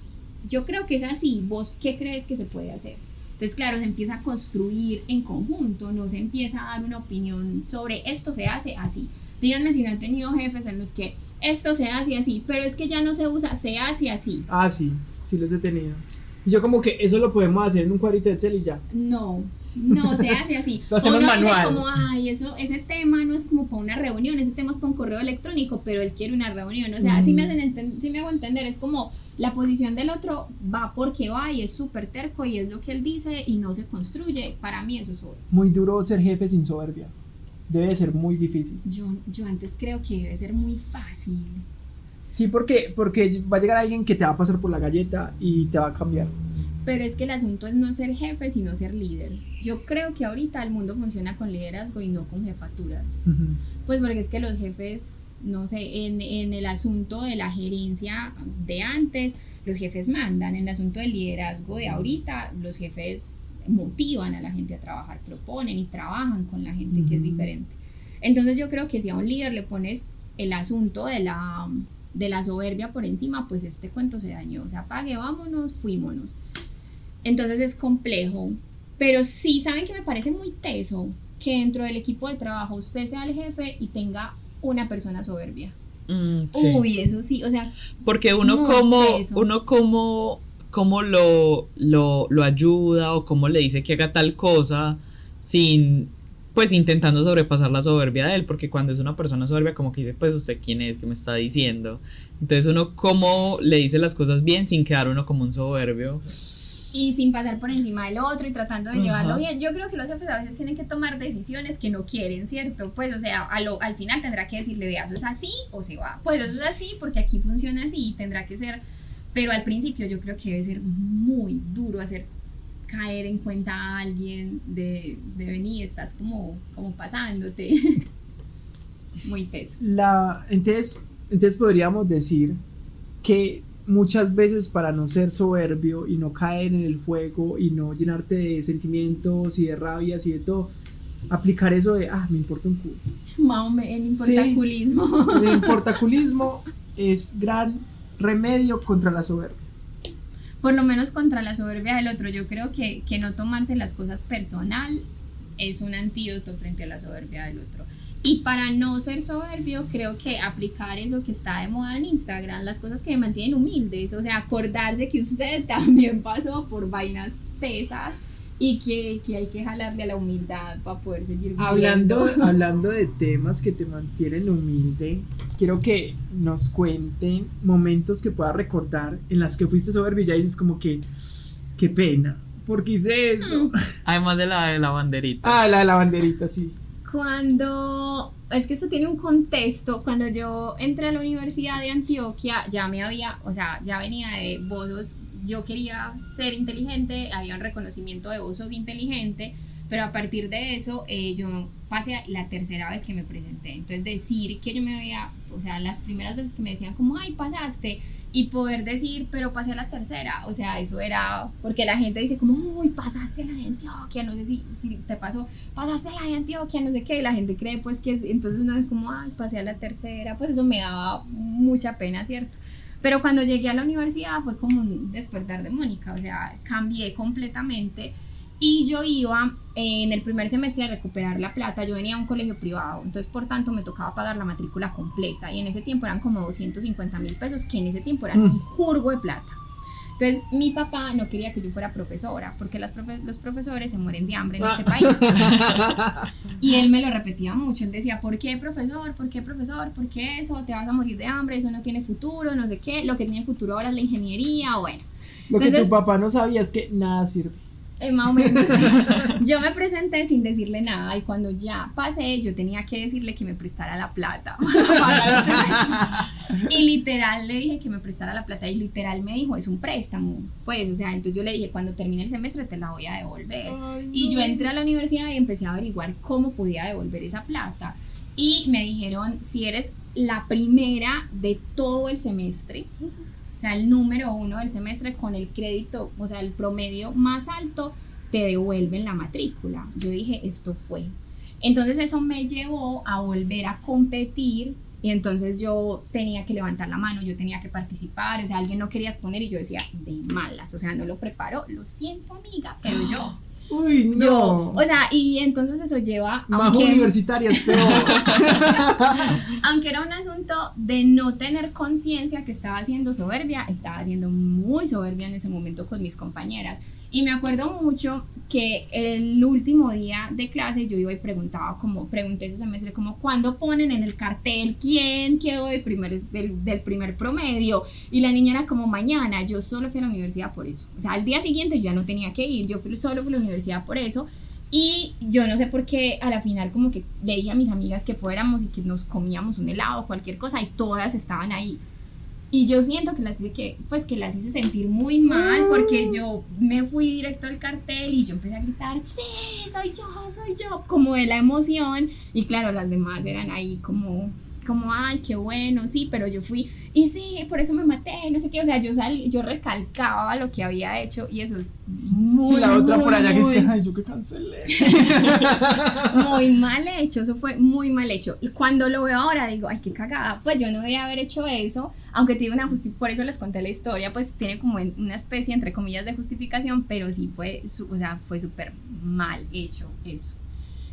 yo creo que es así, vos qué crees que se puede hacer. Entonces, claro, se empieza a construir en conjunto, no se empieza a dar una opinión sobre esto se hace así. díganme si no han tenido jefes en los que esto se hace así, pero es que ya no se usa, se hace así. Ah, sí, sí los he tenido. Y yo como que eso lo podemos hacer en un cuadrito de Excel y ya. No, no se hace así. Lo hacemos Uno manual. como, ay, eso, ese tema no es como para una reunión, ese tema es para un correo electrónico, pero él quiere una reunión. O sea, Mm. sí, me hacen sí me hago entender, es como la posición del otro va porque va y es súper terco y es lo que él dice y no se construye. Para mí eso es obvio. Muy duro ser jefe sin soberbia. Debe de ser muy difícil. Yo, yo antes creo que debe ser muy fácil. Sí, porque, porque va a llegar alguien que te va a pasar por la galleta y te va a cambiar. Pero es que el asunto es no ser jefe, sino ser líder. Yo creo que ahorita el mundo funciona con liderazgo y no con jefaturas. Pues porque es que los jefes, no sé, en, en el asunto de la gerencia de antes, los jefes mandan. En el asunto del liderazgo de ahorita, los jefes motivan a la gente a trabajar, proponen y trabajan con la gente que es diferente. Entonces yo creo que si a un líder le pones el asunto de la, de la soberbia por encima, pues este cuento se dañó. O sea, apague, vámonos, fuímonos. Entonces es complejo. Pero sí, saben que me parece muy teso que dentro del equipo de trabajo usted sea el jefe y tenga una persona soberbia. Mm, sí. Uy, eso sí, o sea, Porque uno No, como, uno como, como lo, lo, lo ayuda o como le dice que haga tal cosa sin, pues intentando sobrepasar la soberbia de él, porque cuando es una persona soberbia como que dice, pues usted quién es, que me está diciendo. Entonces uno como le dice las cosas bien sin quedar uno como un soberbio. y sin pasar por encima del otro y tratando de llevarlo bien. Yo creo que los jefes a veces tienen que tomar decisiones que no quieren, ¿cierto? Pues, o sea, a lo- al final tendrá que decirle, vea, eso es así o se va. Pues eso es así porque aquí funciona así y tendrá que ser, pero al principio yo creo que debe ser muy duro hacer caer en cuenta a alguien de, de venir, estás como, como pasándote. muy teso. La, entonces, entonces podríamos decir que muchas veces para no ser soberbio y no caer en el juego y no llenarte de sentimientos y de rabias y de todo, aplicar eso de, ah, me importa un culo. O menos, importaculismo. El importaculismo es gran remedio contra la soberbia. Por lo menos contra la soberbia del otro. Yo creo que, que no tomarse las cosas personal es un antídoto frente a la soberbia del otro. Y para no ser soberbio, creo que aplicar eso que está de moda en Instagram, las cosas que me mantienen humildes, o sea, acordarse que usted también pasó por vainas tesas y que, que hay que jalarle a la humildad para poder seguir viviendo. Hablando, hablando de temas que te mantienen humilde, quiero que nos cuenten momentos que puedas recordar en las que fuiste soberbio y ya dices como que, qué pena, porque hice eso. Además de la de la banderita. Ah, la de la banderita, sí. Cuando, es que eso tiene un contexto, cuando yo entré a la Universidad de Antioquia, ya me había, o sea, ya venía de vos sos- yo quería ser inteligente, había un reconocimiento de vos sos inteligente, pero a partir de eso eh, yo pasé la tercera vez que me presenté, entonces decir que yo me había, o sea, las primeras veces que me decían como, ay, pasaste, y poder decir, pero pasé a la tercera, o sea, eso era, porque la gente dice como, uy, pasaste a la de Antioquia, no sé si, si te pasó, pasaste a la de Antioquia, no sé qué, y la gente cree pues que es, entonces uno es como, ah, pasé a la tercera, pues eso me daba mucha pena, ¿cierto? Pero cuando llegué a la universidad fue como un despertar de Mónica, o sea, cambié completamente y yo iba eh, en el primer semestre a recuperar la plata, yo venía a un colegio privado, entonces por tanto me tocaba pagar la matrícula completa y en ese tiempo eran como 250 mil pesos, que en ese tiempo eran Mm. un jurgo de plata. Entonces mi papá no quería que yo fuera profesora, porque las profe- los profesores se mueren de hambre en este país. Y él me lo repetía mucho, él decía, ¿por qué profesor? ¿Por qué profesor? ¿Por qué eso? Te vas a morir de hambre, eso no tiene futuro, no sé qué, lo que tiene futuro ahora es la ingeniería, bueno. Lo que Entonces- tu papá no sabía es que nada sirve. Eh, más o menos. Yo me presenté sin decirle nada y cuando ya pasé yo tenía que decirle que me prestara la plata para. Y literal le dije que me prestara la plata y literal me dijo, es un préstamo. Pues, o sea, entonces yo le dije, cuando termine el semestre te la voy a devolver. Y yo entré a la universidad y empecé a averiguar cómo podía devolver esa plata. Y me dijeron, si eres la primera de todo el semestre, sea, el número uno del semestre con el crédito, o sea, el promedio más alto, te devuelven la matrícula. Yo dije, esto fue. Entonces eso me llevó a volver a competir y entonces yo tenía que levantar la mano, yo tenía que participar, o sea, alguien no quería exponer y yo decía, de malas, o sea, no lo preparo, lo siento amiga, pero yo. Uy, no. Yo, o sea, y entonces eso lleva Majo aunque, universitaria es peor. aunque era un asunto de no tener conciencia que estaba siendo soberbia, estaba siendo muy soberbia en ese momento con mis compañeras. Y me acuerdo mucho que el último día de clase yo iba y preguntaba, como pregunté ese semestre, como cuándo ponen en el cartel quién quedó de primer, del, del primer promedio. Y la niña era como mañana, yo solo fui a la universidad por eso. O sea, al día siguiente yo ya no tenía que ir, yo fui, solo fui a la universidad por eso. Y yo no sé por qué a la final como que le dije a mis amigas que fuéramos y que nos comíamos un helado o cualquier cosa y todas estaban ahí. Y yo siento que las hice que, pues que las hice sentir muy mal porque yo me fui directo al cartel y yo empecé a gritar, sí, soy yo, soy yo, como de la emoción. Y claro, las demás eran ahí como, como, ay, qué bueno, sí, pero yo fui, y sí, por eso me maté, no sé qué, o sea, yo salí, yo recalcaba lo que había hecho y eso es muy, y la otra por muy, allá que es que, ay, yo que cancelé. muy mal hecho, eso fue muy mal hecho. Y Cuando lo veo ahora digo, ay, qué cagada, pues yo no debía haber hecho eso, aunque tiene una justificación, por eso les conté la historia, pues tiene como una especie, entre comillas, de justificación, pero sí fue, su- o sea, fue súper mal hecho eso.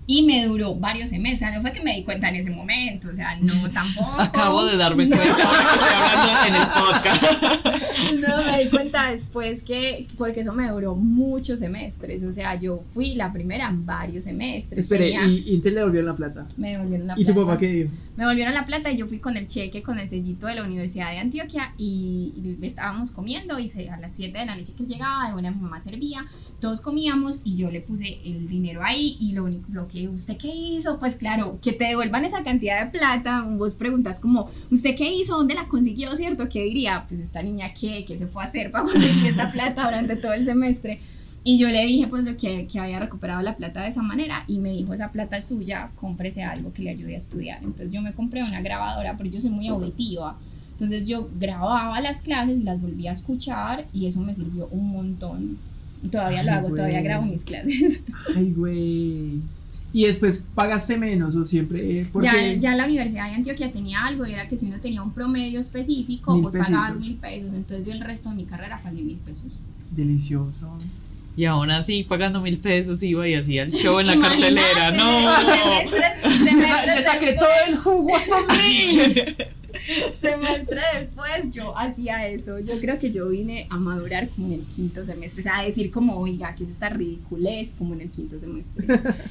Y me duró varios semestres, o sea, no fue que me di cuenta en ese momento, o sea, no tampoco. Acabo de darme No. cuenta ahora que estoy hablando en el podcast. No, me di cuenta después que, porque eso me duró muchos semestres, o sea, yo fui la primera en varios semestres. Espere, tenía- y Intel le volvió la plata. me devolvieron la ¿Y tu plata. papá qué dijo? Me volvieron la plata y yo fui con el cheque, con el sellito de la Universidad de Antioquia y, y estábamos comiendo y se- a las 7 de la noche que él llegaba, de buena mi mamá servía, todos comíamos y yo le puse el dinero ahí y lo único lo que usted qué hizo, pues claro, que te devuelvan esa cantidad de plata, vos preguntas como, ¿usted qué hizo? ¿Dónde la consiguió? ¿Cierto? ¿Qué diría? Pues esta niña qué, qué se fue a hacer para conseguir esta plata durante todo el semestre. Y yo le dije pues lo que, que había recuperado la plata de esa manera y me dijo esa plata es suya, cómprese algo que le ayude a estudiar. Entonces yo me compré una grabadora, pero yo soy muy auditiva. Entonces yo grababa las clases y las volvía a escuchar y eso me sirvió un montón. Todavía lo hago, todavía grabo mis clases. Ay, güey. Y después pagaste menos o siempre. eh, Porque... Ya, ya la Universidad de Antioquia tenía algo y era que si uno tenía un promedio específico, Mil pues pagabas mil pesos. Entonces yo el resto de mi carrera pagué mil pesos. Delicioso. Y aún así, pagando mil pesos, iba y hacía el show en la Imagínate, cartelera. No. semestres- semestres Le saqué todo el jugo a estos mil. semestre después yo hacía eso. Yo creo que yo vine a madurar como en el quinto semestre. O sea, a decir como, oiga, que es esta ridiculez como en el quinto semestre.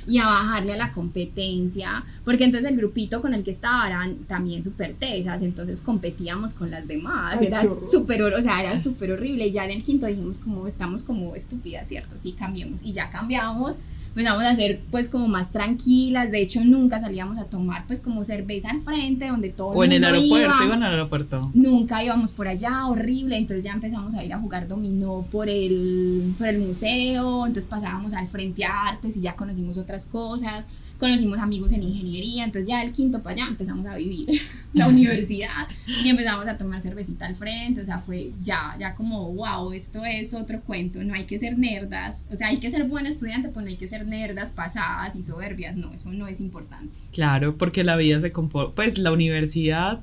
Y a bajarle a la competencia. Porque entonces el grupito con el que estaba eran también súper tesas. Entonces competíamos con las demás. Ay, era súper, o sea, era súper horrible. Y ya en el quinto dijimos como, estamos como estúpidas, ¿cierto? Sí, cambiemos. Y ya cambiamos empezamos a ser pues como más tranquilas, de hecho nunca salíamos a tomar pues como cerveza al frente donde todo O en el mundo aeropuerto, iba. iban al aeropuerto. Nunca íbamos por allá, horrible, entonces ya empezamos a ir a jugar dominó por el, por el museo, entonces pasábamos al frente a artes y ya conocimos otras cosas, conocimos amigos en ingeniería, entonces ya del quinto para allá empezamos a vivir la universidad y empezamos a tomar cervecita al frente, o sea, fue ya, ya como, wow, esto es otro cuento, no hay que ser nerdas, o sea, hay que ser buen estudiante, pero no hay que ser nerdas, pasadas y soberbias, no, eso no es importante. Claro, porque la vida se compone, pues la universidad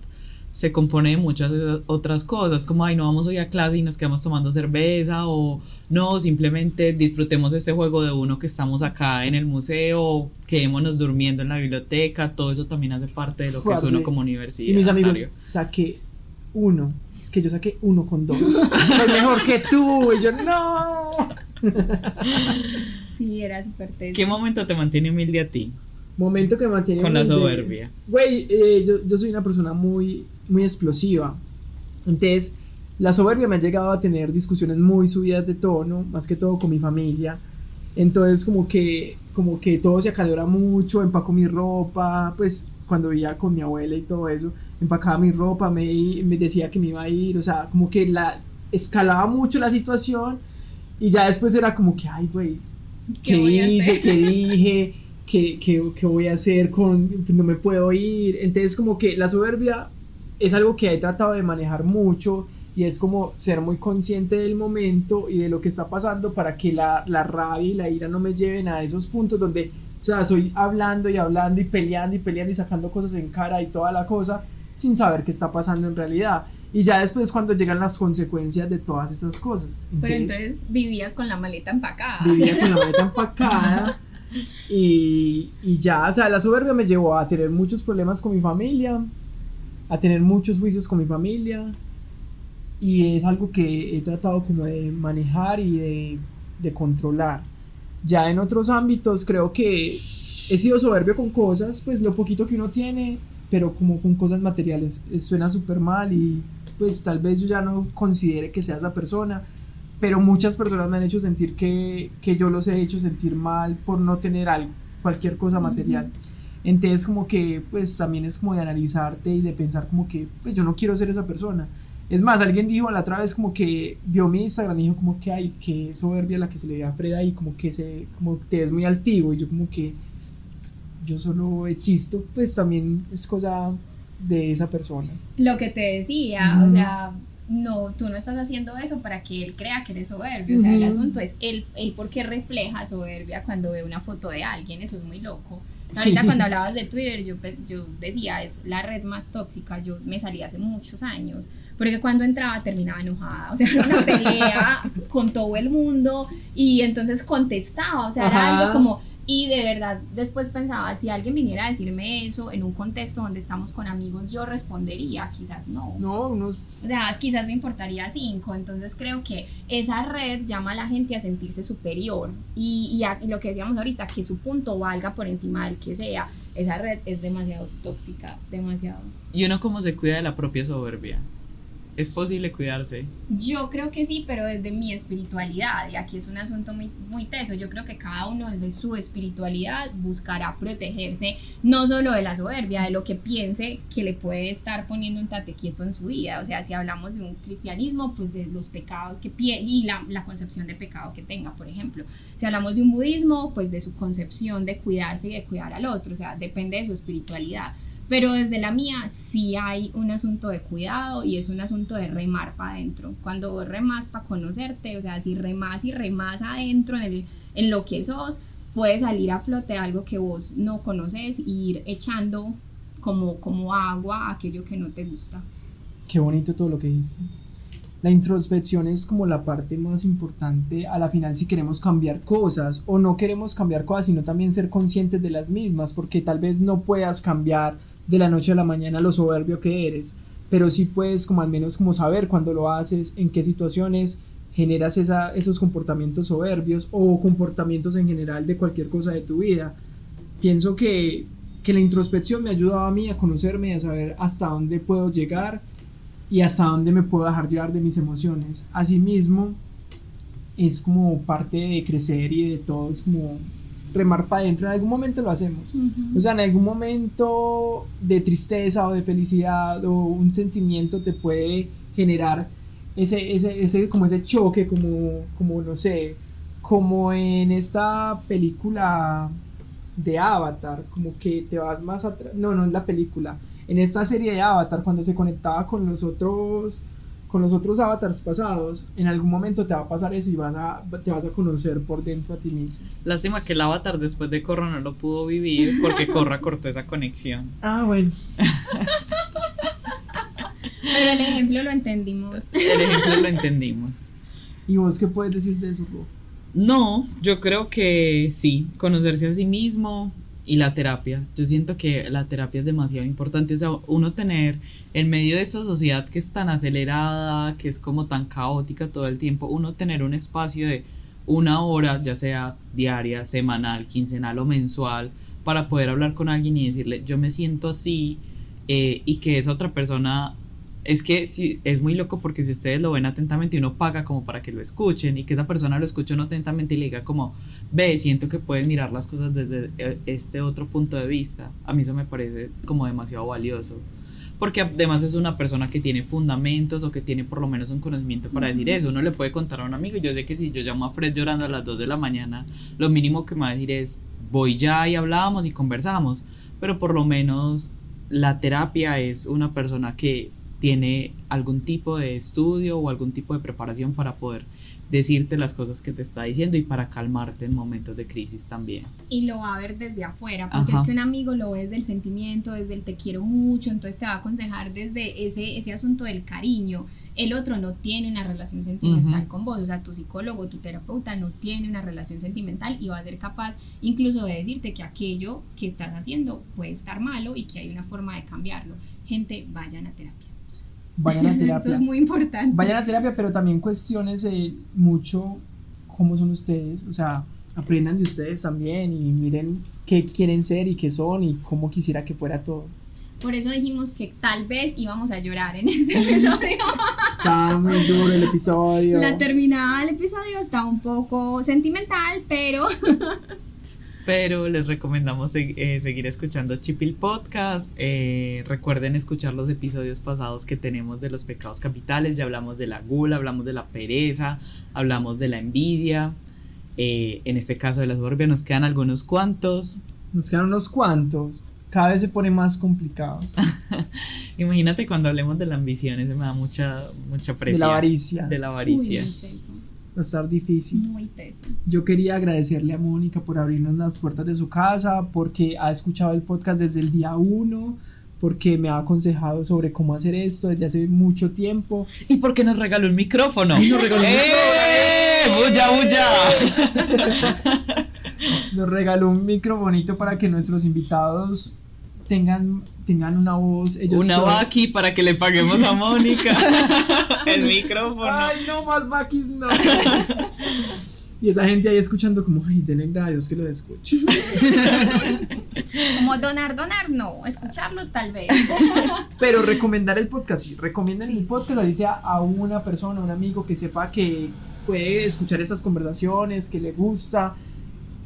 se compone de muchas otras cosas, como, ay, no vamos hoy a clase y nos quedamos tomando cerveza, o no, simplemente disfrutemos este juego de uno que estamos acá en el museo, quedémonos durmiendo en la biblioteca, todo eso también hace parte de lo que es uno como universidad. Y mis amigos, saqué uno. Es que yo saqué uno con dos. Soy mejor que tú. Y yo, no. Sí, era súper teso. ¿Qué momento te mantiene humilde a ti Momento que me mantiene con la soberbia? Güey, eh, yo, yo soy una persona muy, muy explosiva. Entonces, la soberbia me ha llegado a tener discusiones muy subidas de tono, más que todo con mi familia. Entonces, como que, como que todo se acalora mucho, empaco mi ropa, pues cuando vivía con mi abuela y todo eso, empacaba mi ropa, me, me decía que me iba a ir, o sea, como que la escalaba mucho la situación y ya después era como que, ay, güey, ¿Qué ¿qué, hice? ¿Qué dije? ¿Qué, qué, qué voy a hacer con, pues, no me puedo ir? Entonces como que la soberbia es algo que he tratado de manejar mucho y es como ser muy consciente del momento y de lo que está pasando para que la, la rabia y la ira no me lleven a esos puntos donde, o sea, soy hablando y hablando y peleando y peleando y sacando cosas en cara y toda la cosa sin saber qué está pasando en realidad. Y ya después cuando llegan las consecuencias de todas esas cosas. Pero entonces vivías con la maleta empacada. Vivía con la maleta empacada. Y, y ya, o sea, la soberbia me llevó a tener muchos problemas con mi familia, a tener muchos juicios con mi familia. Y es algo que he tratado como de manejar y de, de controlar. Ya en otros ámbitos creo que he sido soberbio con cosas, pues lo poquito que uno tiene, pero como con cosas materiales. eh, Suena súper mal y pues tal vez yo ya no considere que sea esa persona, pero muchas personas me han hecho sentir que, que yo los he hecho sentir mal por no tener algo, cualquier cosa material. Entonces como que pues también es como de analizarte y de pensar como que pues yo no quiero ser esa persona. Es más, alguien dijo la otra vez como que vio mi Instagram y dijo como que ay, que soberbia la que se le ve a Freda y como que se, como te ves muy altivo y yo como que yo solo existo, pues también es cosa de esa persona. Lo que te decía, o sea, no, tú no estás haciendo eso para que él crea que eres soberbio. O sea, el asunto es él, él por qué refleja soberbia cuando ve una foto de alguien. Eso es muy loco. Sí. Ahorita cuando hablabas de Twitter, yo, yo decía, es la red más tóxica. Yo me salí hace muchos años. Porque cuando entraba terminaba enojada. O sea, era una pelea con todo el mundo. Y entonces contestaba. O sea, era algo como. Y de verdad, después pensaba, si alguien viniera a decirme eso en un contexto donde estamos con amigos, yo respondería, quizás no. No, unos O sea, quizás me importaría cinco. Entonces creo que esa red llama a la gente a sentirse superior. Y, y a- y lo que decíamos ahorita, que su punto valga por encima del que sea. Esa red es demasiado tóxica, demasiado. ¿Y uno cómo se cuida de la propia soberbia? ¿Es posible cuidarse? Yo creo que sí, pero desde mi espiritualidad, y aquí es un asunto muy, muy teso, yo creo que cada uno desde su espiritualidad buscará protegerse no solo de la soberbia, de lo que piense que le puede estar poniendo un tate quieto en su vida, o sea, si hablamos de un cristianismo, pues de los pecados que y la, la concepción de pecado que tenga, por ejemplo. Si hablamos de un budismo, pues de su concepción de cuidarse y de cuidar al otro, o sea, depende de su espiritualidad. Pero desde la mía sí hay un asunto de cuidado y es un asunto de remar para adentro. Cuando vos remas para conocerte, o sea, si remas y remas adentro en, el, en lo que sos, puede salir a flote algo que vos no conoces y ir echando como, como agua aquello que no te gusta. Qué bonito todo lo que dice. La introspección es como la parte más importante a la final si queremos cambiar cosas o no queremos cambiar cosas, sino también ser conscientes de las mismas, porque tal vez no puedas cambiar de la noche a la mañana lo soberbio que eres, pero sí puedes como al menos como saber cuando lo haces, en qué situaciones generas esa, esos comportamientos soberbios o comportamientos en general de cualquier cosa de tu vida. Pienso que, que la introspección me ha ayudado a mí a conocerme y a saber hasta dónde puedo llegar y hasta dónde me puedo dejar llevar de mis emociones. Asimismo, es como parte de crecer y de todo, es como remar para adentro. En algún momento lo hacemos. O sea, en algún momento de tristeza o de felicidad o un sentimiento te puede generar ese, ese, ese, como ese choque, como, como, no sé, como en esta película de Avatar, como que te vas más atrás, no, no es la película, en esta serie de Avatar, cuando se conectaba con los otros, con los otros avatars pasados, en algún momento te va a pasar eso y vas a, te vas a conocer por dentro a ti mismo. Lástima que el avatar después de Corra no lo pudo vivir porque Corra cortó esa conexión. Ah, bueno. Pero el ejemplo lo entendimos. El ejemplo lo entendimos. ¿Y vos qué puedes decir de eso, Ro? No, yo creo que sí, conocerse a sí mismo y la terapia. Yo siento que la terapia es demasiado importante. O sea, uno tener en medio de esta sociedad que es tan acelerada, que es como tan caótica todo el tiempo, uno tener un espacio de una hora, ya sea diaria, semanal, quincenal o mensual, para poder hablar con alguien y decirle, yo me siento así, eh, y que esa otra persona es que sí, es muy loco porque si ustedes lo ven atentamente uno paga como para que lo escuchen y que esa persona lo escuche no atentamente y le diga como, ve, siento que puedes mirar las cosas desde eh, este otro punto de vista. A mí eso me parece como demasiado valioso. Porque además es una persona que tiene fundamentos o que tiene por lo menos un conocimiento para decir eso. Uno le puede contar a un amigo. Yo sé que si yo llamo a Fred llorando a las 2 de la mañana, lo mínimo que me va a decir es, voy ya y hablamos y conversamos. Pero por lo menos la terapia es una persona que tiene algún tipo de estudio o algún tipo de preparación para poder decirte las cosas que te está diciendo y para calmarte en momentos de crisis también. Y lo va a ver desde afuera, porque es que un amigo lo ve desde el sentimiento, desde el te quiero mucho, entonces te va a aconsejar desde ese, ese asunto del cariño. El otro no tiene una relación sentimental con vos, o sea, tu psicólogo, tu terapeuta no tiene una relación sentimental y va a ser capaz incluso de decirte que aquello que estás haciendo puede estar malo y que hay una forma de cambiarlo. Gente, vayan a terapia vayan a terapia. Eso es muy importante. Vayan a terapia, pero también cuestiones eh, mucho cómo son ustedes, o sea, aprendan de ustedes también y miren qué quieren ser y qué son y cómo quisiera que fuera todo. Por eso dijimos que tal vez íbamos a llorar en este episodio. Está muy duro el episodio. La terminada del episodio está un poco sentimental, pero pero les recomendamos eh, seguir escuchando Chipil Podcast. Eh, recuerden escuchar los episodios pasados que tenemos de los pecados capitales. Ya hablamos de la gula, hablamos de la pereza, hablamos de la envidia. Eh, en este caso de la soberbia nos quedan algunos cuantos. Nos quedan unos cuantos. Cada vez se pone más complicado. Imagínate cuando hablemos de la ambición, ese me da mucha, mucha presión. De la avaricia. De la avaricia va a estar difícil. Muy Yo quería agradecerle a Mónica por abrirnos las puertas de su casa, porque ha escuchado el podcast desde el día uno, porque me ha aconsejado sobre cómo hacer esto desde hace mucho tiempo. Y porque nos regaló un micrófono. nos regaló un ¡Eh! ¡Bulla, bulla! nos regaló un micro bonito para que nuestros invitados tengan, tengan una voz. Ellos una Baki para que le paguemos a Mónica el micrófono. Ay, no, más Bakis no. Y esa gente ahí escuchando como, ay, denle a Dios que lo escuche. Como donar, donar, no, escucharlos tal vez. Pero recomendar el podcast, sí, recomienden el podcast, así sea a una persona, a un amigo que sepa que puede escuchar estas conversaciones, que le gusta.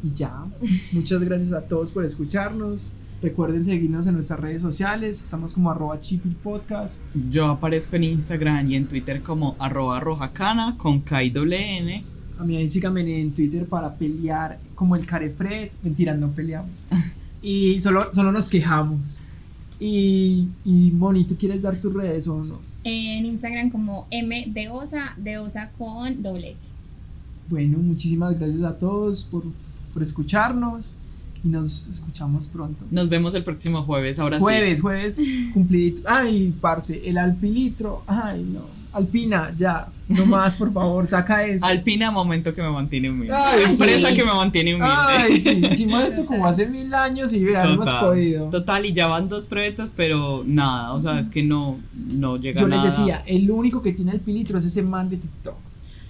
Y ya, muchas gracias a todos por escucharnos. Recuerden seguirnos en nuestras redes sociales, estamos como arroba chipilpodcast. Yo aparezco en Instagram y en Twitter como arroba rojacana con N. A mí ahí síganme en Twitter para pelear como el carefred. Mentira, no peleamos. y solo, solo nos quejamos. Y, y Moni, ¿tú quieres dar tus redes o no? En Instagram como M de Osa, de Osa con doble S. Bueno, muchísimas gracias a todos por, por escucharnos y nos escuchamos pronto. Nos vemos el próximo jueves, ahora jueves, sí. Jueves, jueves, cumplidito. Ay, parce, el alpilitro. Ay, no. Alpina, ya, no más, por favor, saca eso. Alpina, momento que me mantiene humilde. Empresa que me mantiene humilde. Ay, sí, hicimos esto como hace mil años y vean, hemos podido. Total, y ya van dos pruebas, pero nada, o sea, es que no, no llega Yo nada. les decía, el único que tiene alpilitro es ese man de TikTok.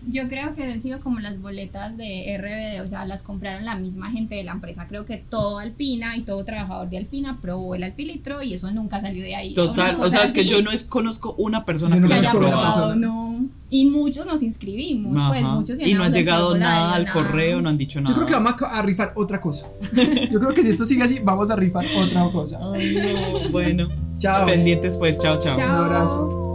Yo creo que han sido como las boletas de RBD, o sea, las compraron la misma gente de la empresa. Creo que todo Alpina y todo trabajador de Alpina probó el alpilitro y eso nunca salió de ahí. Total, o sea, es que yo no es, conozco una persona no que lo haya probado. No. Y muchos nos inscribimos, pues muchos Y no ha llegado nada al correo, no han dicho nada. Yo creo que vamos a rifar otra cosa. Yo creo que si esto sigue así, vamos a rifar otra cosa. Ay, no. Bueno, chao. Pendientes pues, chao, chao. chao. Un abrazo.